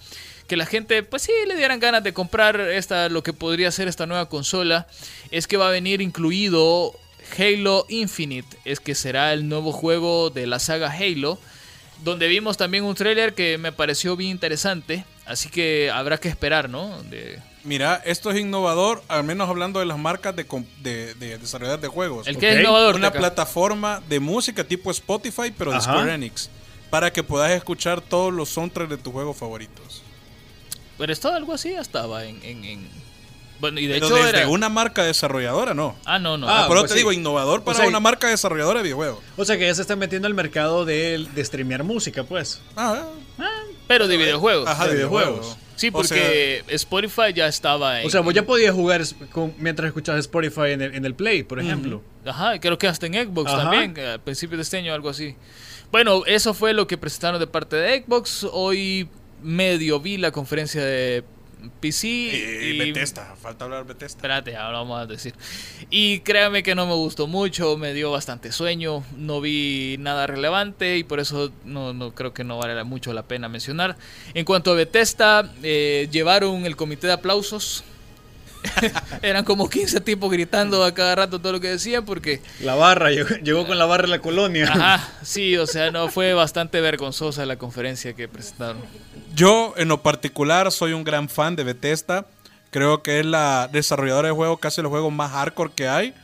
Speaker 2: que la gente, pues sí, le dieran ganas de comprar esta, lo que podría ser esta nueva consola, es que va a venir incluido Halo Infinite, es que será el nuevo juego de la saga Halo, donde vimos también un tráiler que me pareció bien interesante, así que habrá que esperar, ¿no? De,
Speaker 3: Mira, esto es innovador, al menos hablando de las marcas de, de, de desarrolladores de juegos.
Speaker 2: el que es innovador.
Speaker 3: Una plataforma de música tipo Spotify, pero de
Speaker 4: Ajá.
Speaker 3: Square Enix. Para que puedas escuchar todos los soundtracks de tus juegos favoritos.
Speaker 2: Pero esto algo así ya estaba en... en- en- Bueno, y de
Speaker 3: Pero
Speaker 2: hecho
Speaker 3: desde
Speaker 2: era...
Speaker 3: una marca desarrolladora, no.
Speaker 2: Ah, no, no.
Speaker 4: Ah,
Speaker 3: pero
Speaker 4: pues
Speaker 3: te
Speaker 4: sí.
Speaker 3: digo, innovador para
Speaker 4: sea,
Speaker 3: una marca desarrolladora de videojuegos.
Speaker 4: O sea que ya se está metiendo al mercado de, de streamear música, pues.
Speaker 3: Ah,
Speaker 2: pero de videojuegos.
Speaker 3: ajá, de
Speaker 4: de
Speaker 3: videojuegos.
Speaker 4: videojuegos.
Speaker 2: Sí,
Speaker 3: O
Speaker 2: porque Spotify ya estaba en...
Speaker 4: O sea, vos ya podías jugar con- mientras escuchabas Spotify en el, en el Play, por ejemplo.
Speaker 2: Ajá, creo que hasta en Xbox
Speaker 4: Ajá.
Speaker 2: también, que a principios de este año algo así. Bueno, eso fue lo que presentaron de parte de Xbox. Hoy medio vi la conferencia de PC
Speaker 3: Y,
Speaker 2: y...
Speaker 3: Bethesda, falta hablar de Bethesda.
Speaker 2: Espérate, ahora vamos a decir. Y créame que no me gustó mucho, me dio bastante sueño, no vi nada relevante y por eso no, no creo que no vale mucho la pena mencionar. En cuanto a Bethesda, eh, llevaron el comité de aplausos. Eran como 15 tipos gritando a cada rato todo lo que decían porque...
Speaker 4: La barra, llegó, llegó con la barra de la colonia.
Speaker 2: Ajá, sí, o sea, no fue bastante vergonzosa la conferencia que presentaron.
Speaker 3: Yo, en lo particular, soy un gran fan de Bethesda. Creo que es la desarrolladora de juegos, casi los juegos más hardcore que hay.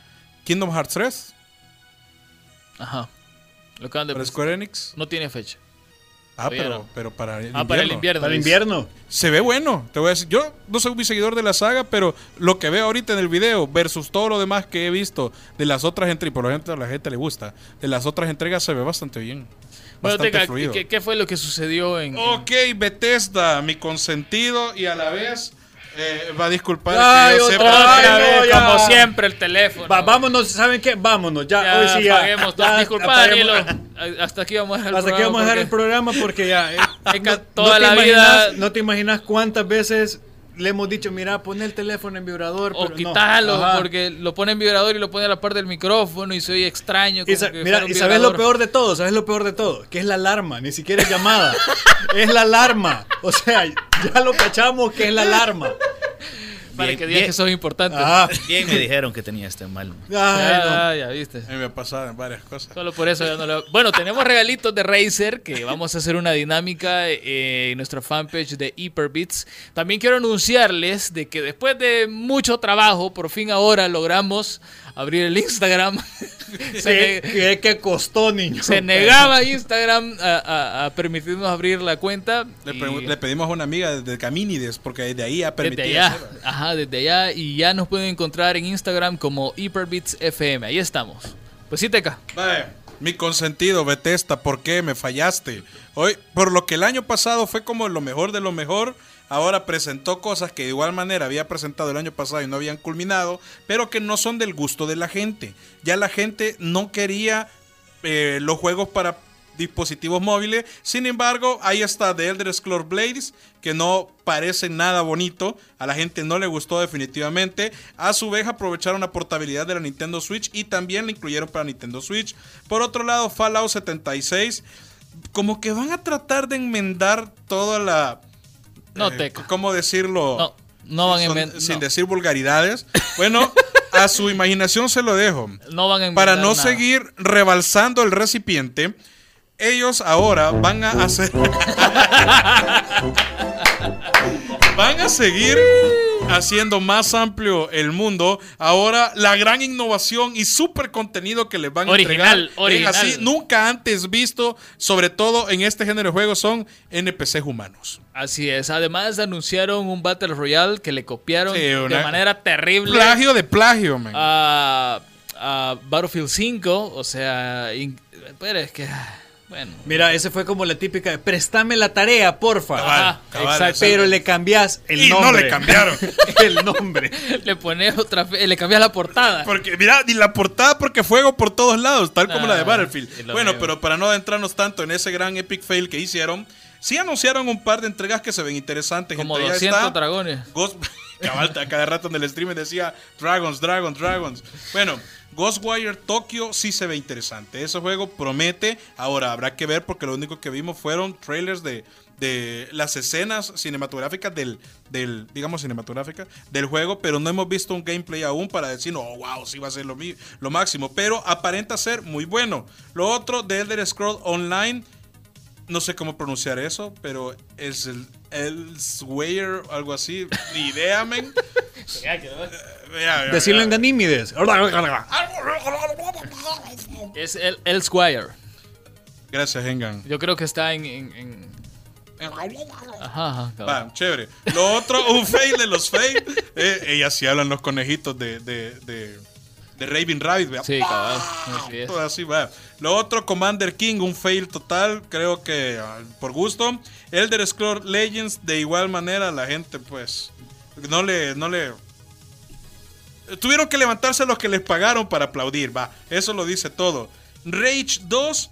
Speaker 3: Kingdom Hearts 3,
Speaker 2: Ajá. Lo acaban de
Speaker 3: para Square Enix.
Speaker 2: No tiene fecha.
Speaker 3: Ah,
Speaker 2: Todavía
Speaker 3: pero,
Speaker 2: no.
Speaker 3: pero para el
Speaker 2: Ah, para el invierno.
Speaker 4: Para
Speaker 2: dice.
Speaker 4: invierno.
Speaker 3: Se ve bueno, te voy a decir. Yo no soy muy seguidor de la saga, pero lo que veo ahorita en el video versus todo lo demás que he visto de las otras entregas, y por lo ejemplo a la gente le gusta, de las otras entregas se ve bastante bien.
Speaker 2: Bueno,
Speaker 3: Bastante
Speaker 2: Teca,
Speaker 3: fluido.
Speaker 2: ¿qué, qué fue lo que sucedió en... en-
Speaker 3: Ok, Bethesda, mi consentido y a la vez eh, va a disculpar
Speaker 4: Ay,
Speaker 3: que yo
Speaker 4: otra
Speaker 3: sepa.
Speaker 4: vez,
Speaker 2: Otra vez,
Speaker 4: no,
Speaker 2: como siempre, el teléfono.
Speaker 4: Va- vámonos, ¿saben qué? Vámonos, ya,
Speaker 2: Ya,
Speaker 4: hoy sí ya.
Speaker 2: apaguemos
Speaker 4: ya
Speaker 2: Disculpa, Danielo. Hasta aquí vamos a dejar el
Speaker 4: Hasta aquí vamos a dejar el
Speaker 2: programa
Speaker 4: programa porque ya. eh,
Speaker 2: que
Speaker 4: no-
Speaker 2: toda
Speaker 4: no te
Speaker 2: la
Speaker 4: imaginas-
Speaker 2: vida-
Speaker 4: No te imaginas cuántas veces le hemos dicho, mira, pon el teléfono en vibrador.
Speaker 2: porque- O
Speaker 4: pero
Speaker 2: quítalo, porque lo pone en vibrador y lo pone a la par del micrófono y se oye extraño.
Speaker 4: Y
Speaker 2: como que
Speaker 4: mira, y sabes lo peor de todo, sabes lo peor de todo, que es la alarma, ni siquiera es llamada, es la alarma. O sea, ya lo cachamos que es la alarma.
Speaker 2: Para
Speaker 5: Bien,
Speaker 2: que
Speaker 5: bien.
Speaker 2: que sos importante.
Speaker 4: Ah,
Speaker 5: Bien me dijeron que tenía este mal.
Speaker 4: ay, no.
Speaker 2: ya, ya viste.
Speaker 3: A mí me ha pasado en varias cosas.
Speaker 2: Solo por eso ya no lo... Bueno, tenemos regalitos de Razer que vamos a hacer una dinámica eh, en nuestra fanpage de Hyperbits. También quiero anunciarles de que después de mucho trabajo, por fin ahora logramos abrir el Instagram.
Speaker 4: se, que costó, niño.
Speaker 2: Se negaba Instagram a, a, a, permitirnos abrir la cuenta.
Speaker 3: Le, y, le, pedimos a una amiga de Caminides, porque desde ahí ha permitido.
Speaker 2: Desde allá, ajá, desde allá. Y ya nos pueden encontrar en Instagram como Hyperbits FM. Ahí estamos. Pues sí, Teca.
Speaker 3: Vale. Mi consentido, Bethesda, ¿por qué me fallaste? Hoy, por lo que el año pasado fue como lo mejor de lo mejor, ahora presentó cosas que de igual manera había presentado el año pasado y no habían culminado, pero que no son del gusto de la gente. Ya la gente no quería eh, los juegos para dispositivos móviles. Sin embargo, ahí está The Elder Scrolls Blades, que no parece nada bonito. A la gente no le gustó definitivamente. A su vez, aprovecharon la portabilidad de la Nintendo Switch y también la incluyeron para Nintendo Switch. Por otro lado, Fallout 76, como que van a tratar de enmendar toda la...
Speaker 2: No, eh,
Speaker 3: ¿Cómo decirlo?
Speaker 2: No, no van a.
Speaker 3: Sin decir vulgaridades. Bueno, a su imaginación se lo dejo.
Speaker 2: No van a
Speaker 3: Para no
Speaker 2: nada.
Speaker 3: seguir rebalsando el recipiente ellos ahora van a hacer. van a seguir haciendo más amplio el mundo. Ahora, la gran innovación y super contenido que les van a
Speaker 2: original,
Speaker 3: entregar
Speaker 2: original.
Speaker 3: es así, nunca antes visto, sobre todo en este género de juegos, son NPCs humanos.
Speaker 2: Así es. Además, anunciaron un Battle Royale que le copiaron
Speaker 3: Sí,
Speaker 2: de manera terrible
Speaker 3: Plagio de plagio, man.
Speaker 2: a, a Battlefield 5. O sea, in- pero es que. Bueno.
Speaker 4: Mira, ese fue como la típica de préstame la tarea, porfa.
Speaker 3: Cabal,
Speaker 2: exacto.
Speaker 4: Pero le cambias el
Speaker 3: Y no
Speaker 4: nombre.
Speaker 3: le cambiaron.
Speaker 4: el nombre.
Speaker 2: Le pones otra. fe- Le cambias la portada.
Speaker 3: Porque, mira, ni la portada porque fuego por todos lados, tal como
Speaker 2: Ah,
Speaker 3: la de
Speaker 2: y
Speaker 3: Battlefield. Bueno, pero para no adentrarnos tanto en ese gran epic fail que hicieron, sí anunciaron un par de entregas que se ven interesantes.
Speaker 2: Como
Speaker 3: Entre ellas
Speaker 2: 200
Speaker 3: está
Speaker 2: dragones.
Speaker 3: Ghost... Cabal, a cada rato en el stream decía Dragons, Dragons, Dragons. Bueno, Ghostwire Tokyo sí se ve interesante. Ese juego promete. Ahora habrá que ver porque lo único que vimos fueron trailers de, de las escenas cinematográficas del, del, digamos, cinematográficas del juego, pero no hemos visto un gameplay aún para decir, oh, wow, sí va a ser lo, lo máximo. Pero aparenta ser muy bueno. Lo otro de Elder Scrolls Online no sé cómo pronunciar eso, pero es el Elsewhere, algo así. Ni idea, men. Eh,
Speaker 4: Decirlo en. Ganímides.
Speaker 2: Es el, el Squire.
Speaker 3: Gracias, Hengan.
Speaker 2: Yo creo que está en. en- en- Ajá, ajá.
Speaker 3: Va, chévere. Lo otro, un fail de los fail. Eh, ellas sí hablan los conejitos de, de, de, de Raven Rabbit, vea.
Speaker 2: Sí, cabal. Así es.
Speaker 3: Todo así va. Lo otro, Commander King, un fail total, creo que ah, por gusto. Elder Scrolls Legends, de igual manera, la gente, pues, no le, no le. Tuvieron que levantarse los que les pagaron para aplaudir, va. Eso lo dice todo. Rage 2,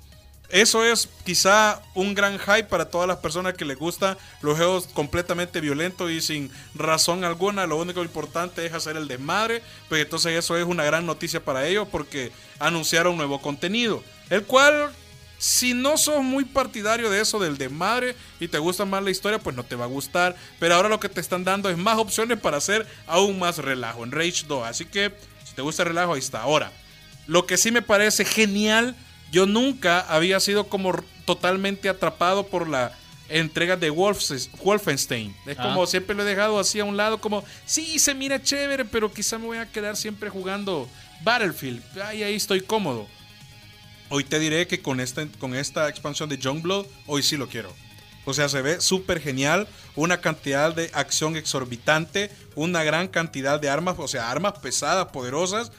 Speaker 3: eso es quizá un gran hype para todas las personas que les gustan los juegos completamente violentos y sin razón alguna. Lo único importante es hacer el desmadre. Pues entonces eso es una gran noticia para ellos porque anunciaron nuevo contenido. El cual, si no sos muy partidario de eso del desmadre y te gusta más la historia, pues no te va a gustar. Pero ahora lo que te están dando es más opciones para hacer aún más relajo en Rage 2. Así que si te gusta el relajo, ahí está. Ahora, lo que sí me parece genial, yo nunca había sido como totalmente atrapado por la entrega de Wolfenstein. Es
Speaker 2: Ah.
Speaker 3: como siempre lo he dejado así a un lado, como, sí, se mira chévere, pero quizá me voy a quedar siempre jugando Battlefield. Ay, ahí estoy cómodo. Hoy te diré que con esta, con esta expansión de Youngblood, hoy sí lo quiero. O sea, se ve súper genial, una cantidad de acción exorbitante, una gran cantidad de armas, o sea, armas pesadas, poderosas,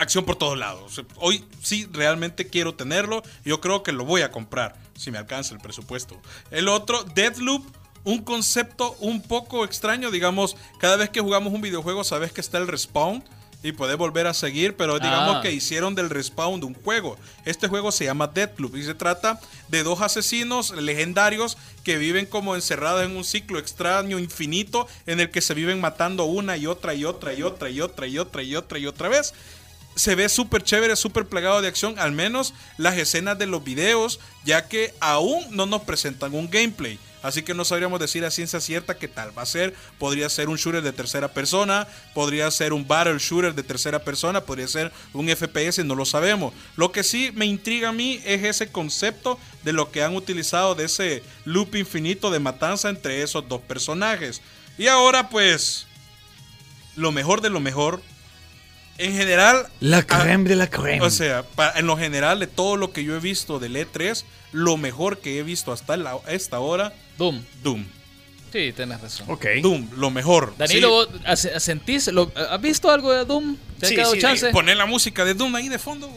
Speaker 3: acción por todos lados. Hoy sí realmente quiero tenerlo. Yo creo que lo voy a comprar. Si me alcanza el presupuesto. El otro, Deadloop. Un concepto un poco extraño. Digamos, cada vez que jugamos un videojuego, sabes que está el respawn. Y puedes volver a seguir. Pero digamos
Speaker 2: Ah.
Speaker 3: que hicieron del respawn de un juego. Este juego se llama Deadloop. Y se trata de dos asesinos legendarios que viven como encerrados en un ciclo extraño, infinito. En el que se viven matando una y otra y otra y otra y otra y otra y otra y otra vez se ve súper chévere, súper plegado de acción, al menos las escenas de los videos, ya que aún no nos presentan un gameplay. Así que no sabríamos decir a ciencia cierta qué tal va a ser. Podría ser un shooter de tercera persona, podría ser un battle shooter de tercera persona, podría ser un FPS, no lo sabemos. Lo que sí me intriga a mí es ese concepto de lo que han utilizado de ese loop infinito de matanza entre esos dos personajes. Y ahora pues, lo mejor de lo mejor En general.
Speaker 4: La creme de la creme.
Speaker 3: O sea, pa- en lo general de todo lo que yo he visto del E3, lo mejor que he visto hasta la- esta hora,
Speaker 2: Doom.
Speaker 3: Doom.
Speaker 2: Sí, tenés razón.
Speaker 4: ok.
Speaker 3: Doom, lo mejor.
Speaker 2: Danilo,
Speaker 3: Sí.
Speaker 2: ¿vos as- ¿sentís? lo- ¿Has visto algo de Doom? ¿Te
Speaker 5: Sí, sí,
Speaker 2: chance?
Speaker 3: Ey, Poner la música de Doom ahí de fondo.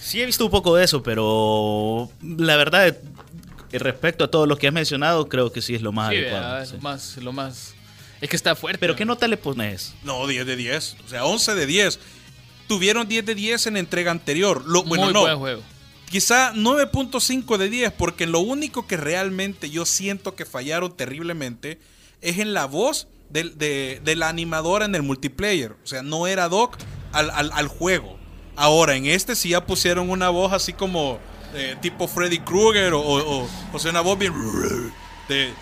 Speaker 5: Sí he visto un poco de eso, pero la verdad, eh, respecto a todo lo que has mencionado, creo que sí es lo más
Speaker 2: Sí,
Speaker 5: adecuado. sí.
Speaker 2: lo más, lo más. Es que está fuerte.
Speaker 5: Pero ¿qué nota le pones?
Speaker 3: No, 10 de 10. O sea, 11 de 10. Tuvieron 10 de 10 en la entrega anterior. Lo, bueno,
Speaker 2: Muy
Speaker 3: no.
Speaker 2: buen juego.
Speaker 3: Quizá 9.5 de 10, porque lo único que realmente yo siento que fallaron terriblemente es en la voz de, de la animadora en el multiplayer. O sea, no era Doc al, al- al juego. Ahora, en este sí ya pusieron una voz así como eh, tipo Freddy Krueger o, o, o- o sea, una voz bien... De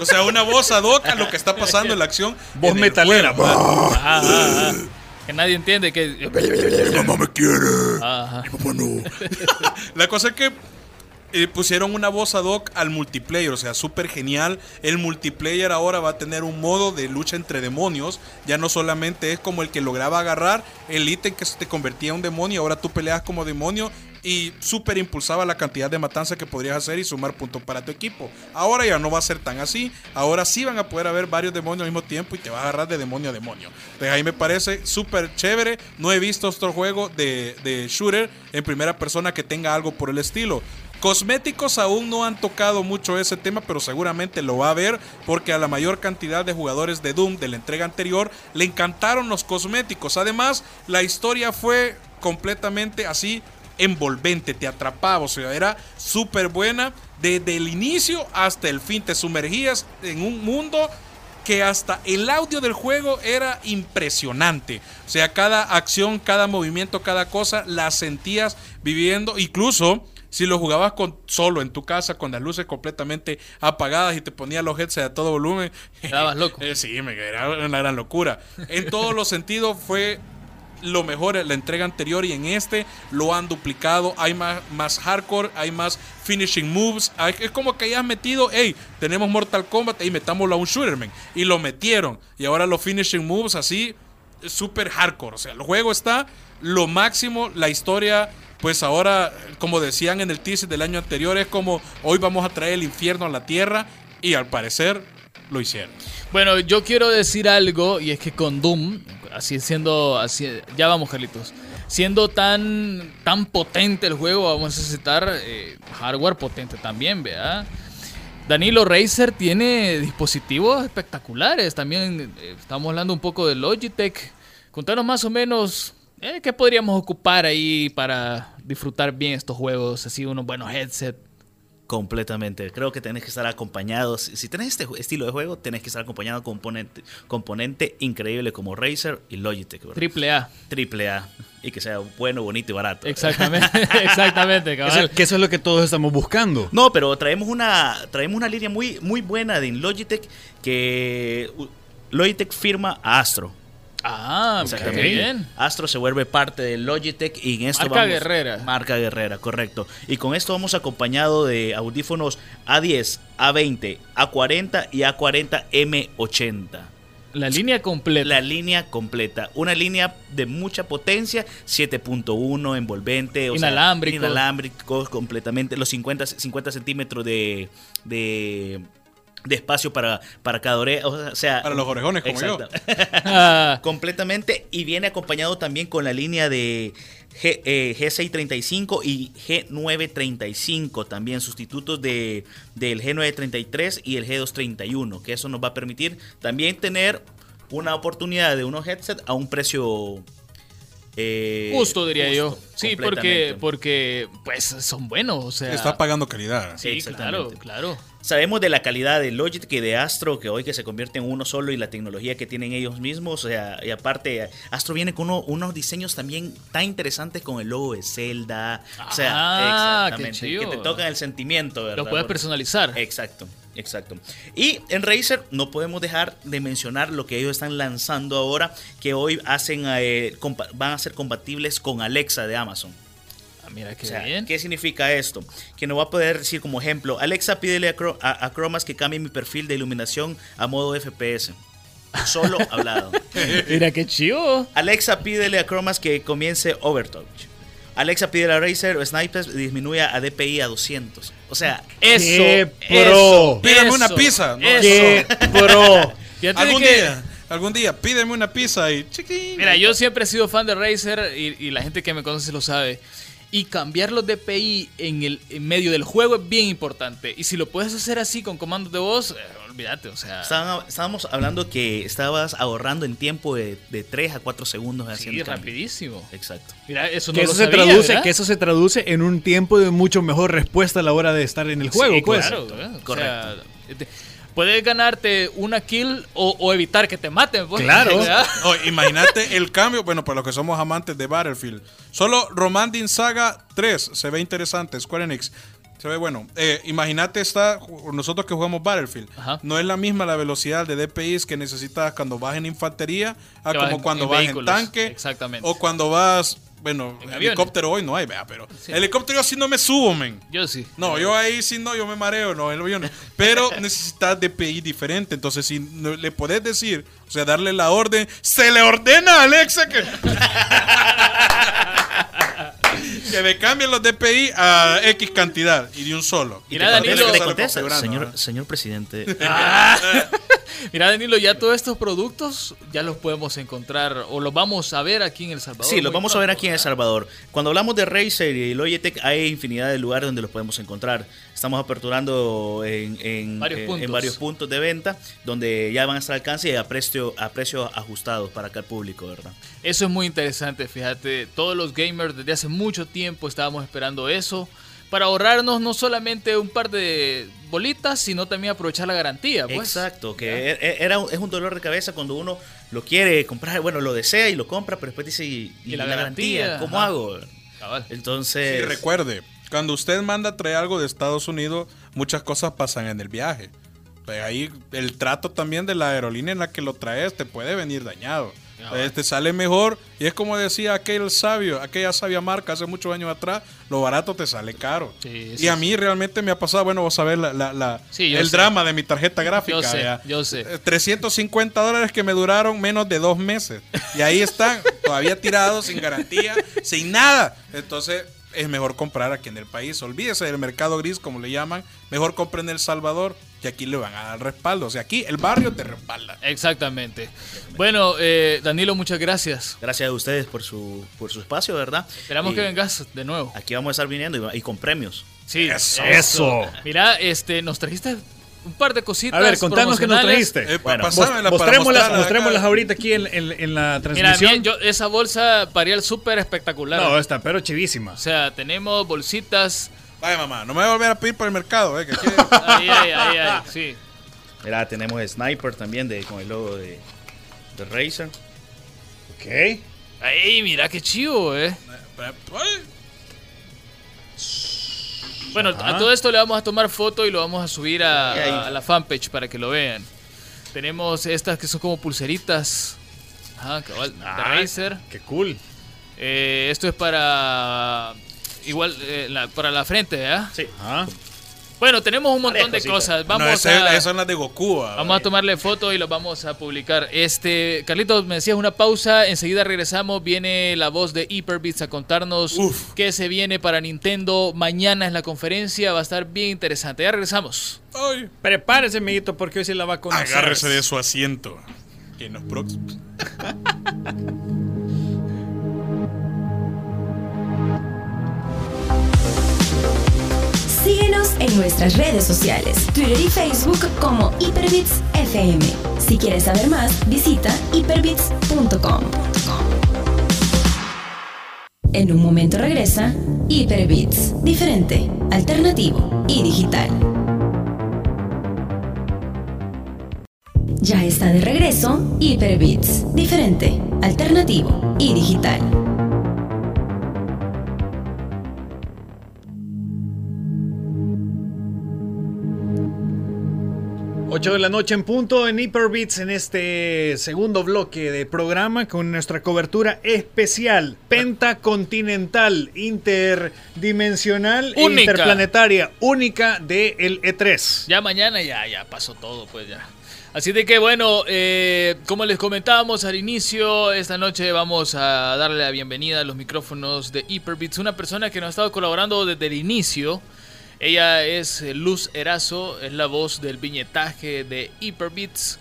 Speaker 3: o sea, una voz ad hoc a lo que está pasando en la acción.
Speaker 4: Voz metalera.
Speaker 3: juego.
Speaker 2: Ajá, ajá, ajá. Que nadie entiende que.
Speaker 3: Mamá me quiere.
Speaker 2: Ajá.
Speaker 3: Papá no. La cosa es que eh, pusieron una voz ad hoc al multiplayer, o sea, súper genial. El multiplayer ahora va a tener un modo de lucha entre demonios. Ya no solamente es como el que lograba agarrar el ítem que se te convertía en un demonio, ahora tú peleas como demonio y súper impulsaba la cantidad de matanza que podrías hacer y sumar puntos para tu equipo. Ahora ya no va a ser tan así. Ahora sí van a poder haber varios demonios al mismo tiempo y te vas a agarrar de demonio a demonio. Entonces ahí me parece súper chévere. No he visto otro juego de, de shooter en primera persona que tenga algo por el estilo. Cosméticos aún no han tocado mucho ese tema, pero seguramente lo va a ver porque a la mayor cantidad de jugadores de Doom de la entrega anterior le encantaron los cosméticos. Además, la historia fue completamente así envolvente, te atrapaba, o sea, era súper buena desde el inicio hasta el fin, te sumergías en un mundo que hasta el audio del juego era impresionante. O sea, cada acción, cada movimiento, cada cosa la sentías viviendo. Incluso si lo jugabas con, solo en tu casa con las luces completamente apagadas y te ponías los headsets a todo volumen.
Speaker 2: Estabas loco.
Speaker 3: Eh, sí, me, era una gran locura. En todos los sentidos fue lo mejor en la entrega anterior y en este lo han duplicado. Hay más, más hardcore, hay más finishing moves. Hay- es como que hayas metido, hey, tenemos Mortal Kombat y metámoslo a un shooterman. Y lo metieron. Y ahora los finishing moves así, super hardcore. O sea, el juego está lo máximo. La historia, pues ahora, como decían en el teaser del año anterior, es como hoy vamos a traer el infierno a la tierra. Y al parecer lo hicieron.
Speaker 2: Bueno, yo quiero decir algo y es que con Doom, así siendo, así, ya vamos Carlitos, siendo tan, tan potente el juego, vamos a necesitar eh, hardware potente también, ¿verdad? Danilo Razer tiene dispositivos espectaculares, también eh, estamos hablando un poco de Logitech. Contanos más o menos eh, qué podríamos ocupar ahí para disfrutar bien estos juegos, así unos buenos headsets.
Speaker 5: Completamente. Creo que tenés que estar acompañado. Si si tenés este estilo de juego, tenés que estar acompañado con componente, componente increíble como Razer y Logitech. ¿verdad?
Speaker 2: Triple A.
Speaker 5: Triple A. Y que sea bueno, bonito y barato.
Speaker 2: Exactamente, exactamente, cabal.
Speaker 4: Eso, que eso es lo que todos estamos buscando.
Speaker 5: No, pero traemos una, traemos una línea muy, muy buena de Logitech que Logitech firma a Astro.
Speaker 2: Ah, qué
Speaker 5: Exactamente.
Speaker 2: bien.
Speaker 5: Astro se vuelve parte de Logitech y en esto
Speaker 2: Marca
Speaker 5: vamos-
Speaker 2: guerrera.
Speaker 5: Marca guerrera, correcto. Y con esto vamos acompañado de audífonos A10, A20, A40 y A40 M80.
Speaker 2: La línea completa.
Speaker 5: La línea completa. Una línea de mucha potencia, 7.1 envolvente. o sea,
Speaker 2: Inalámbrico.
Speaker 5: inalámbrico completamente. Los 50, 50 centímetros de, de, de espacio para, para cada oreja. O sea,
Speaker 3: Para los orejones como yo.
Speaker 5: Exacto. Completamente. Y viene acompañado también con la línea de G, eh, G635 y G935. También sustitutos de, del G933 y el G231. Que eso nos va a permitir también tener una oportunidad de unos headsets a un precio. Eh,
Speaker 2: justo diría yo. Sí, porque, porque pues son buenos. O sea,
Speaker 3: Está pagando calidad.
Speaker 2: Sí, claro, claro.
Speaker 5: Sabemos de la calidad de Logitech y de Astro, que hoy que se convierte en uno solo y la tecnología que tienen ellos mismos. O sea, y aparte, Astro viene con uno- unos diseños también tan interesantes con el logo de Zelda. o sea,
Speaker 2: Ah,
Speaker 5: exactamente.
Speaker 2: qué
Speaker 5: Que te tocan el sentimiento, ¿verdad?
Speaker 2: Lo puedes personalizar.
Speaker 5: Exacto, exacto. Y en Razer no podemos dejar de mencionar lo que ellos están lanzando ahora, que hoy hacen eh, van a ser compatibles con Alexa de Amazon.
Speaker 2: Ah, mira qué
Speaker 5: O sea,
Speaker 2: bien.
Speaker 5: ¿Qué significa esto? Que nos va a poder decir como ejemplo, Alexa pídele a- a Chromas que cambie mi perfil de iluminación a modo FPS. Solo hablado.
Speaker 2: Mira qué chivo.
Speaker 5: Alexa, pídele a Chromas que comience Overtouch. Alexa, pídele a Razer o Snipers disminuya a DPI a 200. O sea,
Speaker 2: Eso.
Speaker 4: ¡Qué
Speaker 2: eso,
Speaker 4: pro!
Speaker 3: Pídame
Speaker 2: eso,
Speaker 3: una pizza, ¿no?
Speaker 2: eso.
Speaker 4: ¡Qué pro!
Speaker 3: Algún
Speaker 2: que-
Speaker 3: día, algún día, pídeme una pizza y chiquín.
Speaker 2: Mira, yo siempre he sido fan de Razer y, y la gente que me conoce lo sabe. Y cambiar los DPI en el en medio del juego es bien importante. Y si lo puedes hacer así con comandos de voz, eh, olvídate, o sea.
Speaker 5: estaban- estábamos hablando que estabas ahorrando en tiempo de, de 3 a 4 segundos haciendo
Speaker 2: Sí, rapidísimo.
Speaker 5: Exacto.
Speaker 2: Mira, eso no
Speaker 4: Que
Speaker 2: lo
Speaker 4: eso, se
Speaker 2: sabía,
Speaker 4: traduce,
Speaker 2: ¿verdad?
Speaker 4: que eso se traduce en un tiempo de mucho mejor respuesta a la hora de estar en el juego,
Speaker 2: Sí,
Speaker 4: pues.
Speaker 2: claro, ¿eh? O
Speaker 5: Correcto.
Speaker 2: sea, te- puedes ganarte una kill o, o evitar que te maten. pues.
Speaker 4: Claro.
Speaker 3: imagínate el cambio, bueno, para los que somos amantes de Battlefield. Solo Romandin Saga 3 se ve interesante, Square Enix. Se ve bueno. Eh, imagínate está nosotros que jugamos Battlefield.
Speaker 2: Ajá.
Speaker 3: No es la misma la velocidad de DPI que necesitas cuando vas en infantería a
Speaker 2: Que vas
Speaker 3: como
Speaker 2: en-
Speaker 3: cuando
Speaker 2: en
Speaker 3: vas
Speaker 2: vehículos,
Speaker 3: en tanque.
Speaker 2: exactamente.
Speaker 3: O cuando vas, bueno,
Speaker 2: En aviones.
Speaker 3: helicóptero hoy no hay, vea, pero
Speaker 2: Sí.
Speaker 3: helicóptero así no me subo, men.
Speaker 2: Yo sí.
Speaker 3: No, yo ahí sí no, yo me mareo, no, el avión. Pero necesitas DPI diferente. Entonces, si no- le podés decir, o sea, darle la orden, se le ordena a Alexa que. que me cambien los DPI a X cantidad y de un solo.
Speaker 5: Y
Speaker 2: Mira, Danilo-
Speaker 5: te contesta, señor,
Speaker 3: ¿no?
Speaker 5: señor presidente.
Speaker 2: Mira, Danilo, ya todos estos productos ya los podemos encontrar o los vamos a ver aquí en El Salvador.
Speaker 5: Sí, los vamos a ver aquí en El. Salvador. Cuando hablamos de Razer y Logitech, hay infinidad de lugares donde los podemos encontrar. Estamos aperturando en, en-
Speaker 2: Varios
Speaker 5: en- en
Speaker 2: puntos.
Speaker 5: varios puntos de venta donde ya van a estar al alcance y a precio, a precios ajustados para acá el público, ¿verdad?
Speaker 2: Eso es muy interesante, fíjate. Todos los gamers desde hace mucho tiempo estábamos esperando eso. Para ahorrarnos no solamente un par de bolitas, sino también aprovechar la garantía. Pues.
Speaker 5: Exacto, que e- e- era, un- es un dolor de cabeza cuando uno lo quiere comprar, bueno, lo desea y lo compra, pero después dice, ¿y,
Speaker 2: Y
Speaker 5: y
Speaker 2: la
Speaker 5: la,
Speaker 2: garantía?
Speaker 5: garantía? ¿Cómo
Speaker 2: Ajá.
Speaker 5: hago?
Speaker 2: Cabal.
Speaker 5: Entonces,
Speaker 3: Y recuerde, cuando usted manda a traer algo de Estados Unidos, muchas cosas pasan en el viaje. Pues ahí el trato también de la aerolínea en la que lo traes te puede venir dañado. Entonces, te sale mejor y es como decía aquel sabio, aquella sabia marca hace muchos años atrás, lo barato te sale caro.
Speaker 2: Sí,
Speaker 3: y a mí realmente me ha pasado, bueno, vos sabés la, la- la-
Speaker 2: Sí,
Speaker 3: el
Speaker 2: sé.
Speaker 3: drama de mi tarjeta gráfica.
Speaker 2: Yo sé,
Speaker 3: ya.
Speaker 2: yo sé.
Speaker 3: Eh, 350 dólares que me duraron menos de dos meses. Y ahí están, todavía tirados, sin garantía, sin nada. Entonces, es mejor comprar aquí en el país. Olvídese del mercado gris, como le llaman. Mejor compre en El Salvador, que aquí le van a dar respaldo. O sea, aquí el barrio te respalda.
Speaker 2: Exactamente. Bueno, eh, Danilo, muchas gracias.
Speaker 5: gracias a ustedes por su, por su espacio, ¿verdad?
Speaker 2: Esperamos
Speaker 5: Y
Speaker 2: que vengas de nuevo.
Speaker 5: Aquí vamos a estar viniendo y con premios.
Speaker 2: Sí,
Speaker 3: Eso.
Speaker 4: Eso.
Speaker 2: Mira, este, nos trajiste un par de cositas.
Speaker 4: A ver, contanos qué nos trajiste.
Speaker 3: Eh,
Speaker 5: Bueno,
Speaker 4: Mostrémoslas, mostrémoslas
Speaker 3: acá.
Speaker 4: ahorita aquí en, en- en la
Speaker 2: Mira,
Speaker 4: transmisión.
Speaker 2: bien, yo, esa bolsa Parial súper espectacular.
Speaker 4: no, está pero chivísima.
Speaker 2: O sea, tenemos bolsitas.
Speaker 3: Vaya, mamá, no me voy a volver a pedir por el mercado. Eh, que aquí-
Speaker 2: Ahí, ahí, ahí, ahí, sí.
Speaker 5: Mira, tenemos Sniper también de, con el logo de, de Razer.
Speaker 4: Ok.
Speaker 2: Ahí, mira qué chivo, eh.
Speaker 3: Ay,
Speaker 2: Bueno,
Speaker 4: Ajá.
Speaker 2: a todo esto le vamos a tomar foto y lo vamos a subir a, la fanpage para que lo vean. Tenemos estas que son como pulseritas. Ajá, cabal, de
Speaker 4: Ah,
Speaker 2: Razer.
Speaker 4: Qué cool.
Speaker 2: Eh, esto es para. Igual, eh, la- para la frente, ¿verdad?
Speaker 5: Sí.
Speaker 4: Ajá.
Speaker 2: Bueno, tenemos un montón de cosas. Vamos
Speaker 3: no, ese-
Speaker 2: a.
Speaker 3: esas son las de Goku. ah,
Speaker 2: Vamos a tomarle foto y lo vamos a publicar. Este, Carlitos, me decías una pausa, enseguida regresamos, viene la voz de Hyperbits a contarnos
Speaker 3: Uf.
Speaker 2: qué se viene para Nintendo. Mañana es la conferencia, va a estar bien interesante. Ya regresamos.
Speaker 3: Ay.
Speaker 4: Prepárese, amiguito, porque hoy se la va a conocer.
Speaker 3: Agárrese de su asiento. Y en los próximos.
Speaker 1: Síguenos en nuestras redes sociales, Twitter y Facebook como Hyperbits FM. Si quieres saber más, visita hyperbits.com. En un momento regresa Hyperbits, diferente, alternativo y digital. Ya está de regreso Hyperbits, diferente, alternativo y digital.
Speaker 4: 8 de la noche en punto en Hyperbits en este segundo bloque de programa con nuestra cobertura especial, pentacontinental, interdimensional e
Speaker 2: Única.
Speaker 4: interplanetaria, única del E3.
Speaker 2: Ya mañana ya, ya pasó todo, pues ya. Así de que bueno, eh, como les comentábamos al inicio, esta noche vamos a darle la bienvenida a los micrófonos de Hyperbits, una persona que nos ha estado colaborando desde el inicio. Ella es Luz Erazo, es la voz del viñetaje de Hyperbits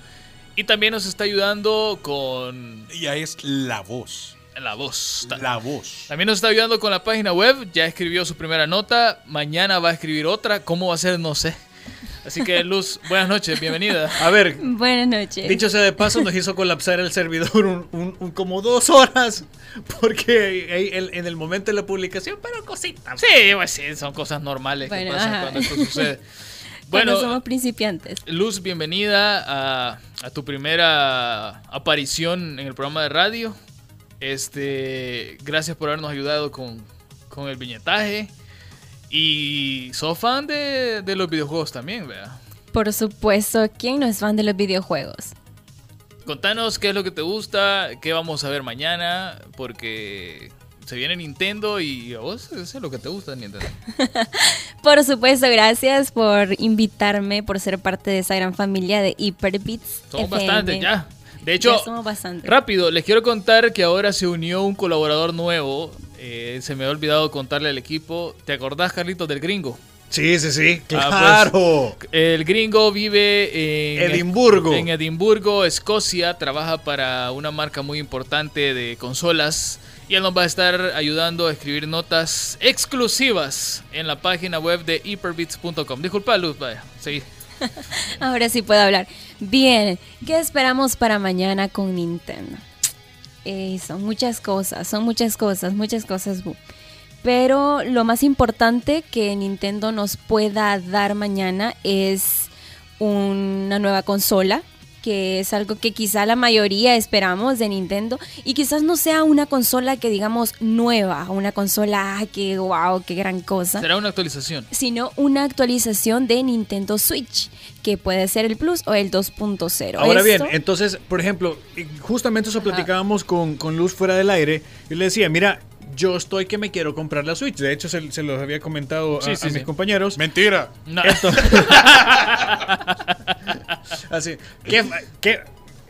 Speaker 2: y también nos está ayudando con
Speaker 3: Ella es la voz.
Speaker 2: la voz.
Speaker 3: La voz.
Speaker 2: También nos está ayudando con la página web, ya escribió su primera nota, mañana va a escribir otra, ¿cómo va a ser? No sé. Así que Luz, buenas noches, bienvenida.
Speaker 4: A ver,
Speaker 6: Buenas noches.
Speaker 4: dicho sea de paso, nos hizo colapsar el servidor un, un- un- como dos horas. Porque en el momento de la publicación, pero cositas.
Speaker 2: Sí, pues sí, son cosas normales
Speaker 6: Bueno,
Speaker 2: que pasan
Speaker 6: ajá.
Speaker 2: cuando esto sucede.
Speaker 6: Cuando
Speaker 2: Bueno,
Speaker 6: somos principiantes.
Speaker 2: Luz, bienvenida a, a tu primera aparición en el programa de radio. Este, gracias por habernos ayudado con, con el viñetaje. Y sos fan de, de los videojuegos también, ¿verdad?
Speaker 6: Por supuesto, ¿quién no es fan de los videojuegos?
Speaker 2: Contanos qué es lo que te gusta, qué vamos a ver mañana, porque se viene Nintendo y a vos eso es lo que te gusta Nintendo.
Speaker 6: Por supuesto, gracias por invitarme, por ser parte de esa gran familia de Hyperbits.
Speaker 2: Somos bastantes ya. De hecho,
Speaker 6: Ya somos bastantes.
Speaker 2: rápido, les quiero contar que ahora se unió un colaborador nuevo. Eh, se me ha olvidado contarle al equipo. ¿Te acordás, Carlitos, del gringo?
Speaker 4: Sí, sí, sí.
Speaker 2: Ah, pues,
Speaker 4: Claro.
Speaker 2: El gringo vive en
Speaker 4: Edimburgo.
Speaker 2: En Edimburgo, Escocia. Trabaja para una marca muy importante de consolas. Y él nos va a estar ayudando a escribir notas exclusivas en la página web de hyperbits.com. Disculpa, Luz, vaya, seguí.
Speaker 6: Ahora sí puedo hablar. Bien, ¿qué esperamos para mañana con Nintendo? Son muchas cosas, son muchas cosas, muchas cosas. Pero lo más importante que Nintendo nos pueda dar mañana es una nueva consola, que es algo que quizá la mayoría esperamos de Nintendo. Y quizás no sea una consola que digamos nueva, una consola, ah, que wow, qué gran cosa
Speaker 2: Será una actualización.
Speaker 6: sino una actualización de Nintendo Switch, que puede ser el Plus o el 2.0.
Speaker 4: Ahora bien, entonces, por ejemplo, y justamente eso platicábamos con, con Luz fuera del aire. Yo le decía, mira, yo estoy que me quiero comprar la Switch. De hecho, se, se los había comentado a,
Speaker 2: Sí, sí,
Speaker 4: a
Speaker 2: sí.
Speaker 4: mis compañeros.
Speaker 3: Mentira.
Speaker 2: No.
Speaker 4: Así, qué, qué,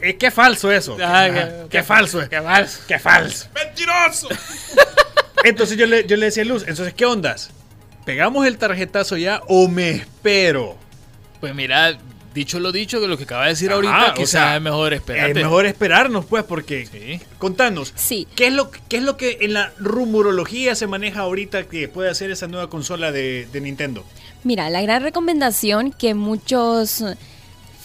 Speaker 4: eh, qué falso eso.
Speaker 2: Ah,
Speaker 4: Ajá,
Speaker 2: qué-
Speaker 4: qué falso. Qué falso. Qué falso.
Speaker 3: ¡Mentiroso!
Speaker 4: Entonces yo le, yo le decía a Luz, entonces, ¿qué ondas? ¿Pegamos el tarjetazo ya o me espero?
Speaker 2: Pues mira, dicho lo dicho, que lo que acaba de decir
Speaker 4: Ajá,
Speaker 2: ahorita, quizás
Speaker 4: sea,
Speaker 2: es mejor esperar.
Speaker 4: Es mejor esperarnos, pues, porque...
Speaker 2: Sí.
Speaker 4: Contanos,
Speaker 6: Sí.
Speaker 4: ¿qué es, lo, ¿qué es lo que en la rumorología se maneja ahorita que puede hacer esa nueva consola de, de Nintendo?
Speaker 6: Mira, la gran recomendación que muchos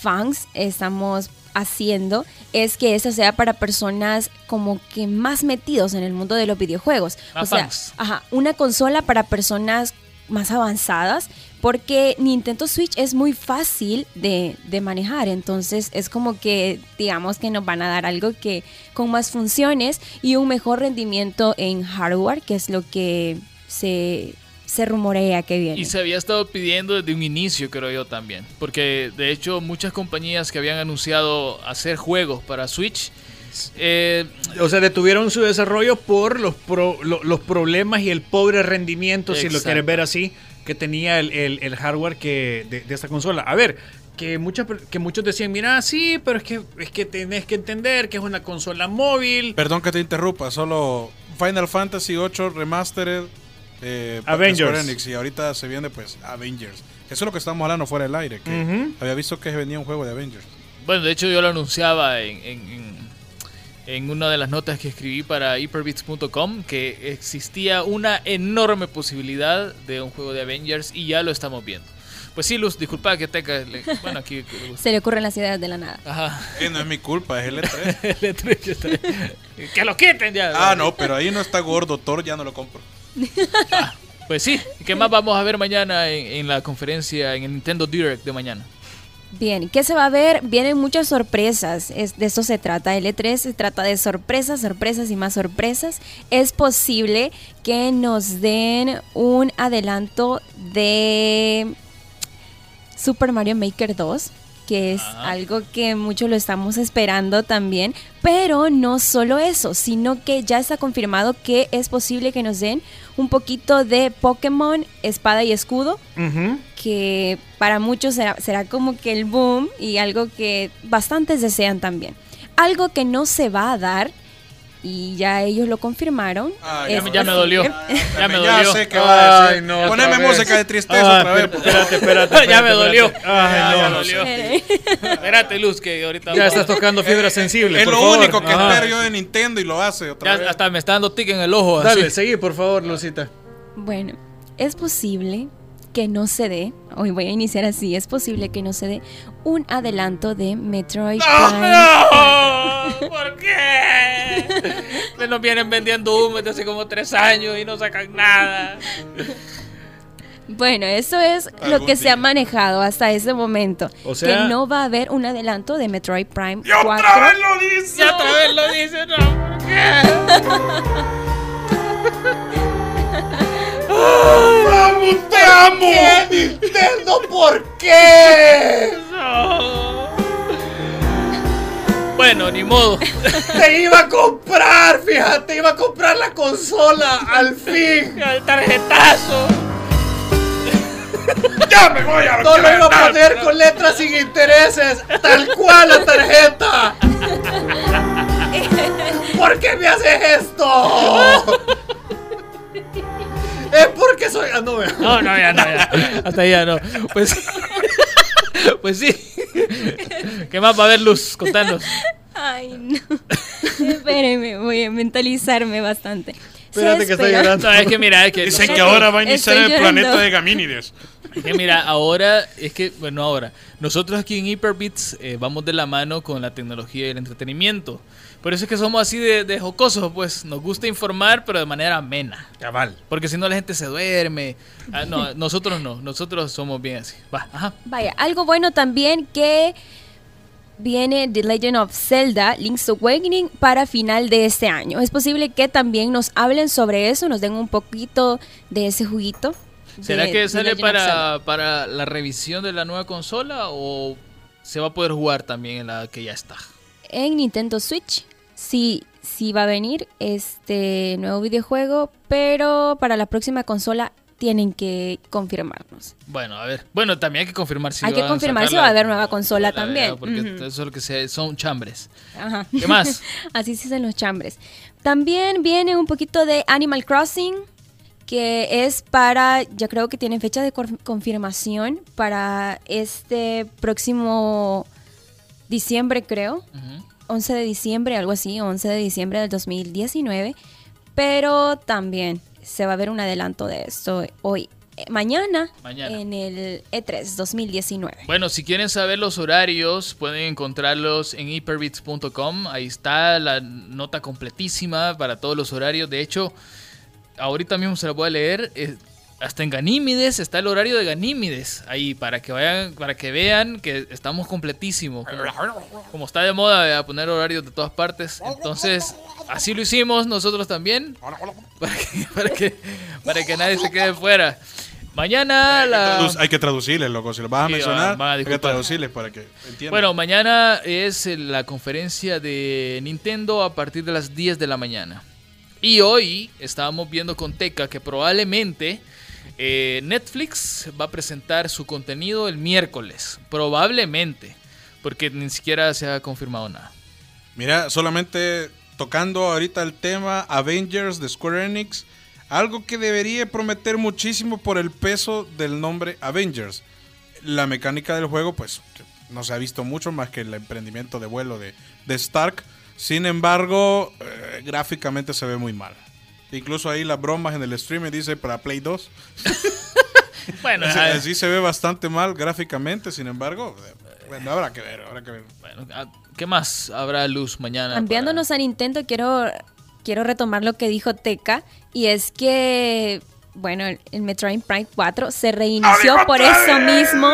Speaker 6: fans estamos haciendo es que esa sea para personas como que más metidos en el mundo de los videojuegos.
Speaker 2: Más
Speaker 6: o sea,
Speaker 2: fans.
Speaker 6: ajá, una consola para personas más avanzadas porque Nintendo Switch es muy fácil de, de manejar, entonces es como que digamos que nos van a dar algo que con más funciones y un mejor rendimiento en hardware, que es lo que se, se rumorea que viene.
Speaker 2: Y se había estado pidiendo desde un inicio, creo yo también. Porque de hecho muchas compañías que habían anunciado hacer juegos para Switch, eh,
Speaker 4: O sea, detuvieron su desarrollo por los, pro- lo- los problemas y el pobre rendimiento, si lo quieres ver así, que tenía el, el- el hardware que de, de esta consola. A ver, que, muchas per- que muchos decían, mira, sí, pero es que, es que tenés que entender que es una consola móvil.
Speaker 3: Perdón que te interrumpa, solo Final Fantasy VIII Remastered. Eh,
Speaker 4: Avengers.
Speaker 3: Enix, y ahorita se viene pues Avengers. Eso es lo que estamos hablando fuera del aire. Que. Había visto que venía un juego de Avengers.
Speaker 2: bueno, de hecho yo lo anunciaba en, en, en- en una de las notas que escribí para hyperbits.com que existía una enorme posibilidad de un juego de Avengers y ya lo estamos viendo. Pues sí, Luz, disculpa que te... ca- le- Bueno, aquí...
Speaker 6: Se le ocurren las ideas de la nada.
Speaker 2: Ajá.
Speaker 3: Que no es mi culpa, es el E3.
Speaker 2: El E3 ya está- que lo quiten ya.
Speaker 3: ah, no, pero ahí no está gordo. Thor ya no lo compro.
Speaker 2: Pues sí, ¿qué más vamos a ver mañana en, en la conferencia, en el Nintendo Direct de mañana?
Speaker 6: Bien, ¿qué se va a ver? Vienen muchas sorpresas. Es, de eso se trata. El E3 se trata de sorpresas, sorpresas y más sorpresas. Es posible que nos den un adelanto de Super Mario Maker 2. Que es algo que muchos lo estamos esperando también. Pero no solo eso, sino que ya está confirmado que es posible que nos den un poquito de Pokémon Espada y Escudo, que para muchos será, será como que el boom y algo que bastantes desean también. Algo que no se va a dar y ya ellos lo confirmaron.
Speaker 3: Ah,
Speaker 2: Ya, ya me dolió. Ya me
Speaker 3: Ya
Speaker 2: dolió.
Speaker 3: sé que va a decir.
Speaker 4: Ay, no,
Speaker 3: Poneme música de tristeza
Speaker 4: Ay,
Speaker 3: otra vez.
Speaker 4: espérate, espérate,
Speaker 2: Ya me dolió.
Speaker 4: espérate. Ay,
Speaker 2: Ya,
Speaker 4: no.
Speaker 2: ya me dolió. Espérate, Luz, que ahorita.
Speaker 4: Ya estás tocando fibra sensible.
Speaker 3: Es
Speaker 4: por
Speaker 3: lo
Speaker 4: favor.
Speaker 3: único que
Speaker 4: Ajá.
Speaker 3: espero yo de Nintendo y lo hace otra
Speaker 2: Ya
Speaker 3: vez.
Speaker 2: hasta me está dando tic en el ojo.
Speaker 4: Dale,
Speaker 2: así.
Speaker 4: seguí, por favor, Lucita.
Speaker 6: Bueno, es posible que no se dé, hoy voy a iniciar así, es posible que no se dé un adelanto de Metroid Prime.
Speaker 2: ¡No! ¿Por qué? Me nos vienen vendiendo humo desde hace como tres años y no sacan nada.
Speaker 6: Bueno, eso es lo que se ha manejado hasta ese momento.
Speaker 4: O sea-
Speaker 6: que no va a haber un adelanto de Metroid Prime
Speaker 3: ¡Y otra
Speaker 6: 4.
Speaker 3: vez lo dice!
Speaker 2: Ya otra vez lo dice, no, ¿por qué?
Speaker 3: ¡Vamos, te amo!
Speaker 4: Nintendo, ¿por qué?
Speaker 2: No. Bueno, ni modo.
Speaker 4: Te iba a comprar, fíjate, iba a comprar la consola, al fin.
Speaker 2: El tarjetazo.
Speaker 3: ¡Ya me voy a
Speaker 4: No lo iba a poner con letras sin intereses, tal cual la tarjeta. ¿Por qué me haces esto? Es porque soy. Ah, no.
Speaker 2: No, no, ya no, ya. Hasta ahí ya no. Pues, pues sí. ¿Qué más va a haber, Luz? Contanos.
Speaker 6: Ay, no. Espérenme, voy a mentalizarme bastante.
Speaker 4: Espérate que está
Speaker 6: espera-
Speaker 4: llorando.
Speaker 2: No, es que mira, es que.
Speaker 3: Dicen que ahora va a iniciar el
Speaker 6: llorando.
Speaker 3: planeta de Gamínides.
Speaker 2: Es que mira, ahora, es que, bueno, ahora, nosotros aquí en Hyperbits eh, vamos de la mano con la tecnología y el entretenimiento. Por eso es que somos así de, de jocosos, pues nos gusta informar, pero de manera amena.
Speaker 4: Cabal.
Speaker 2: Porque si no la gente se duerme. Ah, no, nosotros no, nosotros somos bien así. Va, ajá.
Speaker 6: Vaya, algo bueno también que viene The Legend of Zelda Link's Awakening para final de este año. Es posible que también nos hablen sobre eso, nos den un poquito de ese juguito.
Speaker 2: ¿Será
Speaker 6: de
Speaker 2: que sale para, para la revisión de la nueva consola o se va a poder jugar también en la que ya está?
Speaker 6: En Nintendo Switch sí, sí va a venir este nuevo videojuego, pero para la próxima consola tienen que confirmarnos.
Speaker 2: Bueno, a ver. Bueno, también hay que confirmar si
Speaker 6: Hay que confirmar si
Speaker 2: la-
Speaker 6: va a haber nueva consola
Speaker 2: la-
Speaker 6: también.
Speaker 2: Porque
Speaker 6: Ujú.
Speaker 2: eso es lo que se, son chambres.
Speaker 6: Ajá.
Speaker 2: ¿Qué más?
Speaker 6: Así se dicen los chambres. También viene un poquito de Animal Crossing, que es para, ya creo que tienen fecha de confirmación para este próximo diciembre, creo.
Speaker 2: Ujú.
Speaker 6: 11 de diciembre, algo así, 11 de diciembre del 2019. Pero también se va a ver un adelanto de esto hoy, eh, mañana,
Speaker 2: Mañana.
Speaker 6: en el E E3 2019.
Speaker 2: Bueno, si quieren saber los horarios, pueden encontrarlos en hyperbits.com. Ahí está la nota completísima para todos los horarios. De hecho, ahorita mismo se la voy a leer. Eh, hasta en Ganímides está el horario de Ganímides. Ahí, para que vayan, para que vean que estamos completísimos. Como, como está de moda ¿verdad? poner horarios de todas partes. Entonces, así lo hicimos nosotros también. Para que, para que, para que nadie se quede fuera. Mañana la...
Speaker 3: Tradu- Hay que traducirles, loco. Si lo vas a
Speaker 2: Sí,
Speaker 3: mencionar, hay que traducirles para que entiendan.
Speaker 2: Bueno, mañana es eh, la conferencia de Nintendo a partir de las 10 de la mañana. Y hoy estábamos viendo con Teca que probablemente eh, Netflix va a presentar su contenido el miércoles. Probablemente. Porque ni siquiera se ha confirmado nada.
Speaker 3: Mira, solamente tocando ahorita el tema Avengers de Square Enix, algo que debería prometer muchísimo por el peso del nombre Avengers. La mecánica del juego, pues, no se ha visto mucho más que el emprendimiento de vuelo de, Stark. Sin embargo, eh, gráficamente se ve muy mal. Incluso ahí las bromas en el stream dice para Play 2.
Speaker 2: Bueno,
Speaker 3: Así,
Speaker 2: ah,
Speaker 3: así se ve bastante mal gráficamente, sin embargo, bueno, habrá que ver, habrá que ver.
Speaker 2: bueno, ah, ¿qué más habrá luz mañana?
Speaker 6: Cambiándonos a Nintendo, quiero, quiero retomar lo que dijo Teca, y es que, bueno, el el Metroid Prime 4 se reinició por eso mismo.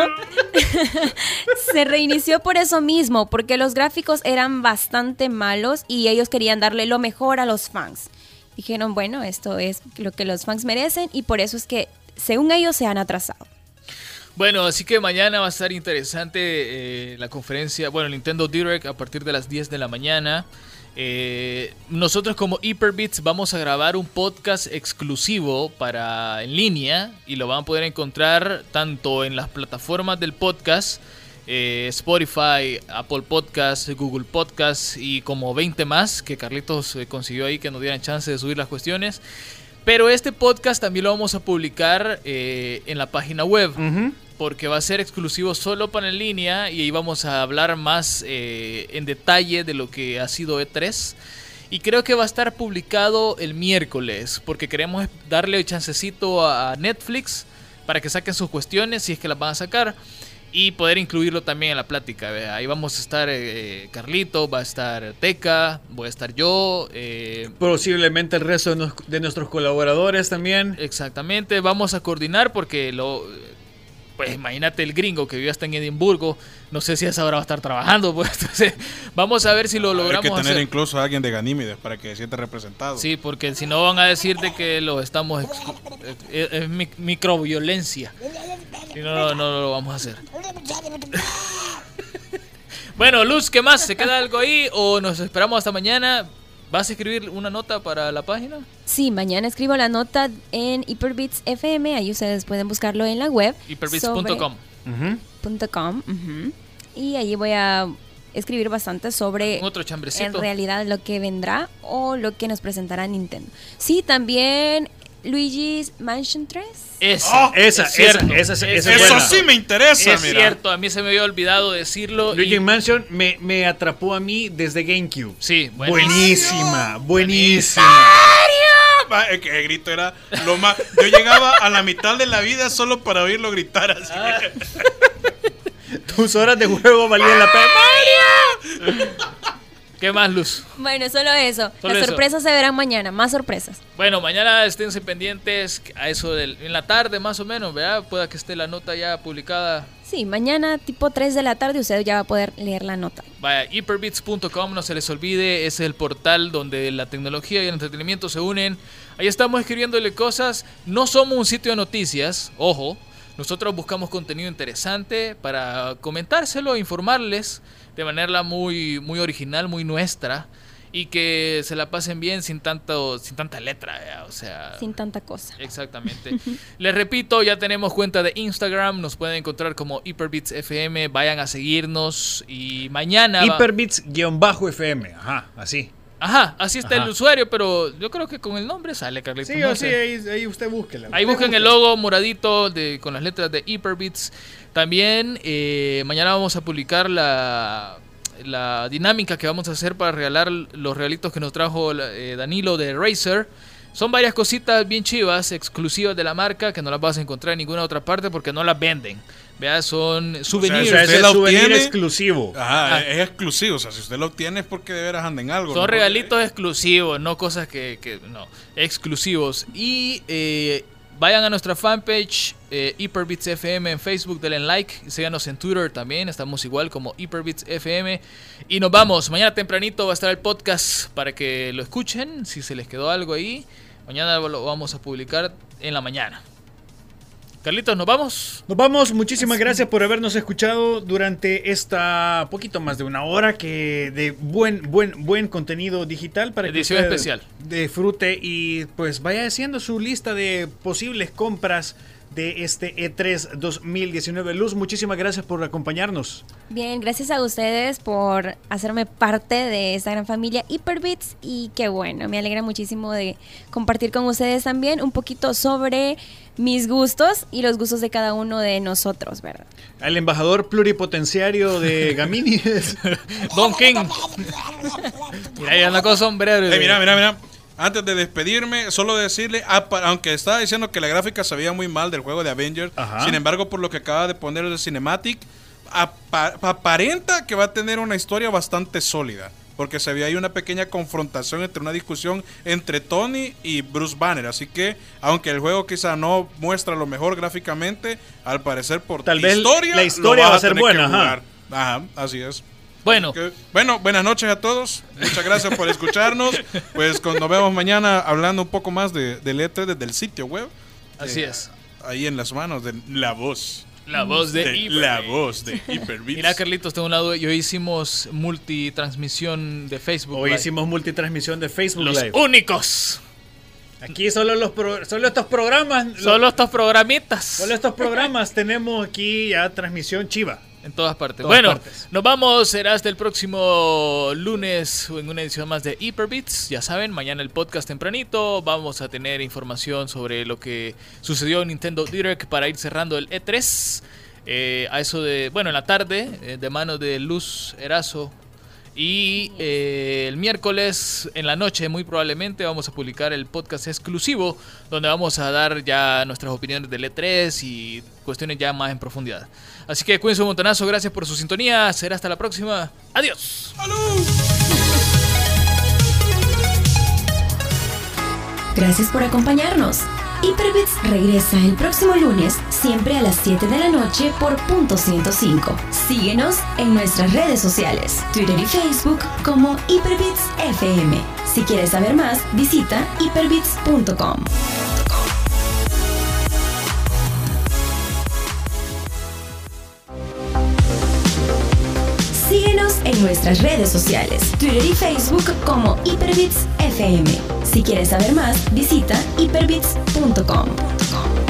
Speaker 6: se reinició por eso mismo, porque los gráficos eran bastante malos y ellos querían darle lo mejor a los fans. Dijeron, bueno, esto es lo que los fans merecen y por eso es que, según ellos, se han atrasado.
Speaker 2: Bueno, así que mañana va a estar interesante eh, la conferencia, bueno, Nintendo Direct a partir de las 10 de la mañana. Eh, nosotros como Hyperbits vamos a grabar un podcast exclusivo para en línea y lo van a poder encontrar tanto en las plataformas del podcast, eh, Spotify, Apple Podcasts, Google Podcasts y como 20 más que Carlitos eh, consiguió ahí que nos dieran chance de subir las cuestiones. Pero este podcast también lo vamos a publicar eh, en la página web. Porque va a ser exclusivo solo para en línea y ahí vamos a hablar más eh, en detalle de lo que ha sido E3. Y creo que va a estar publicado el miércoles, porque queremos darle chancecito a Netflix para que saquen sus cuestiones, si es que las van a sacar, y poder incluirlo también en la plática. Ahí vamos a estar eh, Carlito, va a estar Teca, voy a estar yo. eh,
Speaker 4: Posiblemente el resto de, nos- de nuestros colaboradores también.
Speaker 2: Exactamente, vamos a coordinar porque lo pues imagínate el gringo que vive hasta en Edimburgo, no sé si a esa hora va a estar trabajando, pues entonces vamos a ver si lo
Speaker 3: Hay que
Speaker 2: logramos
Speaker 3: tener
Speaker 2: hacer.
Speaker 3: incluso a alguien de Ganímedes para que se sienta representado.
Speaker 2: Sí, porque si no van a decir de que lo estamos eh, es, es mic- microviolencia. No, no, no lo vamos a hacer. bueno, Luz, ¿qué más? ¿Se queda algo ahí o nos esperamos hasta mañana? ¿Vas a escribir una nota para la página?
Speaker 6: Sí, mañana escribo la nota en Hyperbits FM, ahí ustedes pueden buscarlo en la web.
Speaker 2: Hyperbits.com.
Speaker 6: sobre-. Y allí voy a escribir bastante sobre
Speaker 2: Un otro
Speaker 6: en
Speaker 2: chambrecito.
Speaker 6: realidad lo que vendrá o lo que nos presentará Nintendo. Sí, también Luigi's Mansion 3.
Speaker 2: Ese,
Speaker 4: Oh, esa,
Speaker 2: es cierto,
Speaker 4: esa, esa,
Speaker 2: es
Speaker 4: esa es
Speaker 3: Eso
Speaker 4: buena.
Speaker 3: sí me interesa,
Speaker 2: Es
Speaker 3: mira.
Speaker 2: cierto, a mí se me había olvidado decirlo.
Speaker 4: Luigi
Speaker 2: y-
Speaker 4: Mansion me, me atrapó a mí desde GameCube.
Speaker 2: Sí, buenísimo.
Speaker 4: Buenísima, buenísima.
Speaker 3: Va, el, el grito era lo más. Yo llegaba a la mitad de la vida solo para oírlo gritar así.
Speaker 2: Ah.
Speaker 4: Tus horas de juego valían la pena.
Speaker 2: ¿Qué más, Luz?
Speaker 6: Bueno, solo eso.
Speaker 2: Solo
Speaker 6: Las
Speaker 2: eso.
Speaker 6: sorpresas se verán mañana, más sorpresas.
Speaker 2: Bueno, mañana esténse pendientes a eso del, en la tarde más o menos, ¿verdad? Pueda que esté la nota ya publicada.
Speaker 6: Sí, mañana tipo 3 de la tarde usted ya va a poder leer la nota.
Speaker 2: Vaya, hyperbits.com, no se les olvide, es el portal donde la tecnología y el entretenimiento se unen. Ahí estamos escribiéndole cosas. No somos un sitio de noticias, ojo. Nosotros buscamos contenido interesante para comentárselo, informarles de manera muy, muy original, muy nuestra. Y que se la pasen bien sin tanto, sin tanta letra, ¿verdad? o sea.
Speaker 6: Sin tanta cosa.
Speaker 2: Exactamente. Les repito, ya tenemos cuenta de Instagram, nos pueden encontrar como Hyperbits FM, vayan a seguirnos y mañana...
Speaker 4: Hyperbits-FM. Ajá, así.
Speaker 2: Ajá, así está
Speaker 4: Ajá.
Speaker 2: el usuario, pero yo creo que con el nombre sale, Carlitos.
Speaker 4: Sí,
Speaker 2: no
Speaker 4: o sí, ahí, ahí usted búsquela.
Speaker 2: Ahí busquen el logo moradito de, con las letras de Hyperbits. También eh, mañana vamos a publicar la, la dinámica que vamos a hacer para regalar los regalitos que nos trajo eh, Danilo de Razer. Son varias cositas bien chivas, exclusivas de la marca, que no las vas a encontrar en ninguna otra parte porque no las venden. Vea, son
Speaker 4: O
Speaker 2: souvenirs.
Speaker 4: sea,
Speaker 3: usted la
Speaker 4: souvenir
Speaker 3: obtiene-
Speaker 4: exclusivo.
Speaker 3: Ajá,
Speaker 2: Ah.
Speaker 3: es exclusivo. O sea, si usted lo obtiene es porque de veras anda en algo.
Speaker 2: Son
Speaker 3: ¿no?
Speaker 2: regalitos exclusivos, no cosas que, que- no, exclusivos. Y eh, vayan a nuestra fanpage eh, Hyperbits FM en Facebook, denle like, síganos en Twitter también, estamos igual como Hyperbits FM. Y nos vamos, mañana tempranito va a estar el podcast para que lo escuchen, si se les quedó algo ahí. Mañana lo vamos a publicar en la mañana. Carlitos, ¿nos vamos?
Speaker 4: Nos vamos, muchísimas gracias por habernos escuchado durante esta poquito más de una hora que de buen buen buen contenido digital para
Speaker 2: Edición
Speaker 4: que
Speaker 2: especial.
Speaker 4: disfrute y pues vaya haciendo su lista de posibles compras de este E E3 2019. Luz, muchísimas gracias por acompañarnos.
Speaker 6: Bien, gracias a ustedes por hacerme parte de esta gran familia Hyperbits y qué bueno, me alegra muchísimo de compartir con ustedes también un poquito sobre mis gustos y los gustos de cada uno de nosotros, ¿verdad?
Speaker 4: Al embajador pluripotenciario de Gamini.
Speaker 2: Don King. Mira, ahí anda con sombrero.
Speaker 3: Eh, mira, mira, mira. Antes de despedirme, solo decirle, apa- aunque estaba diciendo que la gráfica se veía muy mal del juego de Avengers,
Speaker 4: Ajá.
Speaker 3: sin embargo, por lo que acaba de poner de Cinematic, apa- aparenta que va a tener una historia bastante sólida. Porque se ve ahí una pequeña confrontación entre una discusión entre Tony y Bruce Banner. Así que, aunque el juego quizá no muestra lo mejor gráficamente, al parecer por
Speaker 4: Tal vez la historia va a ser buena. Ajá,
Speaker 3: así es.
Speaker 2: Bueno,
Speaker 3: bueno, buenas noches a todos. Muchas gracias por escucharnos. Pues nos vemos mañana hablando un poco más de, del E3 desde el sitio web.
Speaker 2: así
Speaker 3: Eh,
Speaker 2: es.
Speaker 3: Ahí en las manos de la voz.
Speaker 2: La voz de,
Speaker 3: de la voz de.
Speaker 2: Mira, Carlitos, tengo un lado. Y hoy hicimos multitransmisión de Facebook.
Speaker 4: Hoy
Speaker 2: Live.
Speaker 4: hicimos multitransmisión de Facebook
Speaker 2: los
Speaker 4: Live.
Speaker 2: únicos.
Speaker 4: Aquí solo los pro- solo estos programas,
Speaker 2: Solo estos programitas.
Speaker 4: solo estos programas tenemos aquí ya transmisión chiva.
Speaker 2: En todas partes.
Speaker 4: Todas
Speaker 2: bueno,
Speaker 4: partes.
Speaker 2: nos vamos. Será hasta el próximo lunes en una edición más de Hyperbits. Ya saben, mañana el podcast tempranito. Vamos a tener información sobre lo que sucedió en Nintendo Direct para ir cerrando el E3. Eh, a eso de, bueno, en la tarde, eh, de mano de Luz Erazo. Y eh, el miércoles en la noche, muy probablemente, vamos a publicar el podcast exclusivo, donde vamos a dar ya nuestras opiniones del E3 y cuestiones ya más en profundidad. Así que cuídense un montonazo, gracias por su sintonía, será hasta la próxima. Adiós.
Speaker 6: Gracias por acompañarnos. Hyperbits regresa el próximo lunes, siempre a las 7 de la noche por punto 105. Síguenos en nuestras redes sociales, Twitter y Facebook como Hyperbits FM. Si quieres saber más, visita hyperbits.com. Síguenos en nuestras redes sociales, Twitter y Facebook como Hyperbits FM. Si quieres saber más, visita hyperbits.com.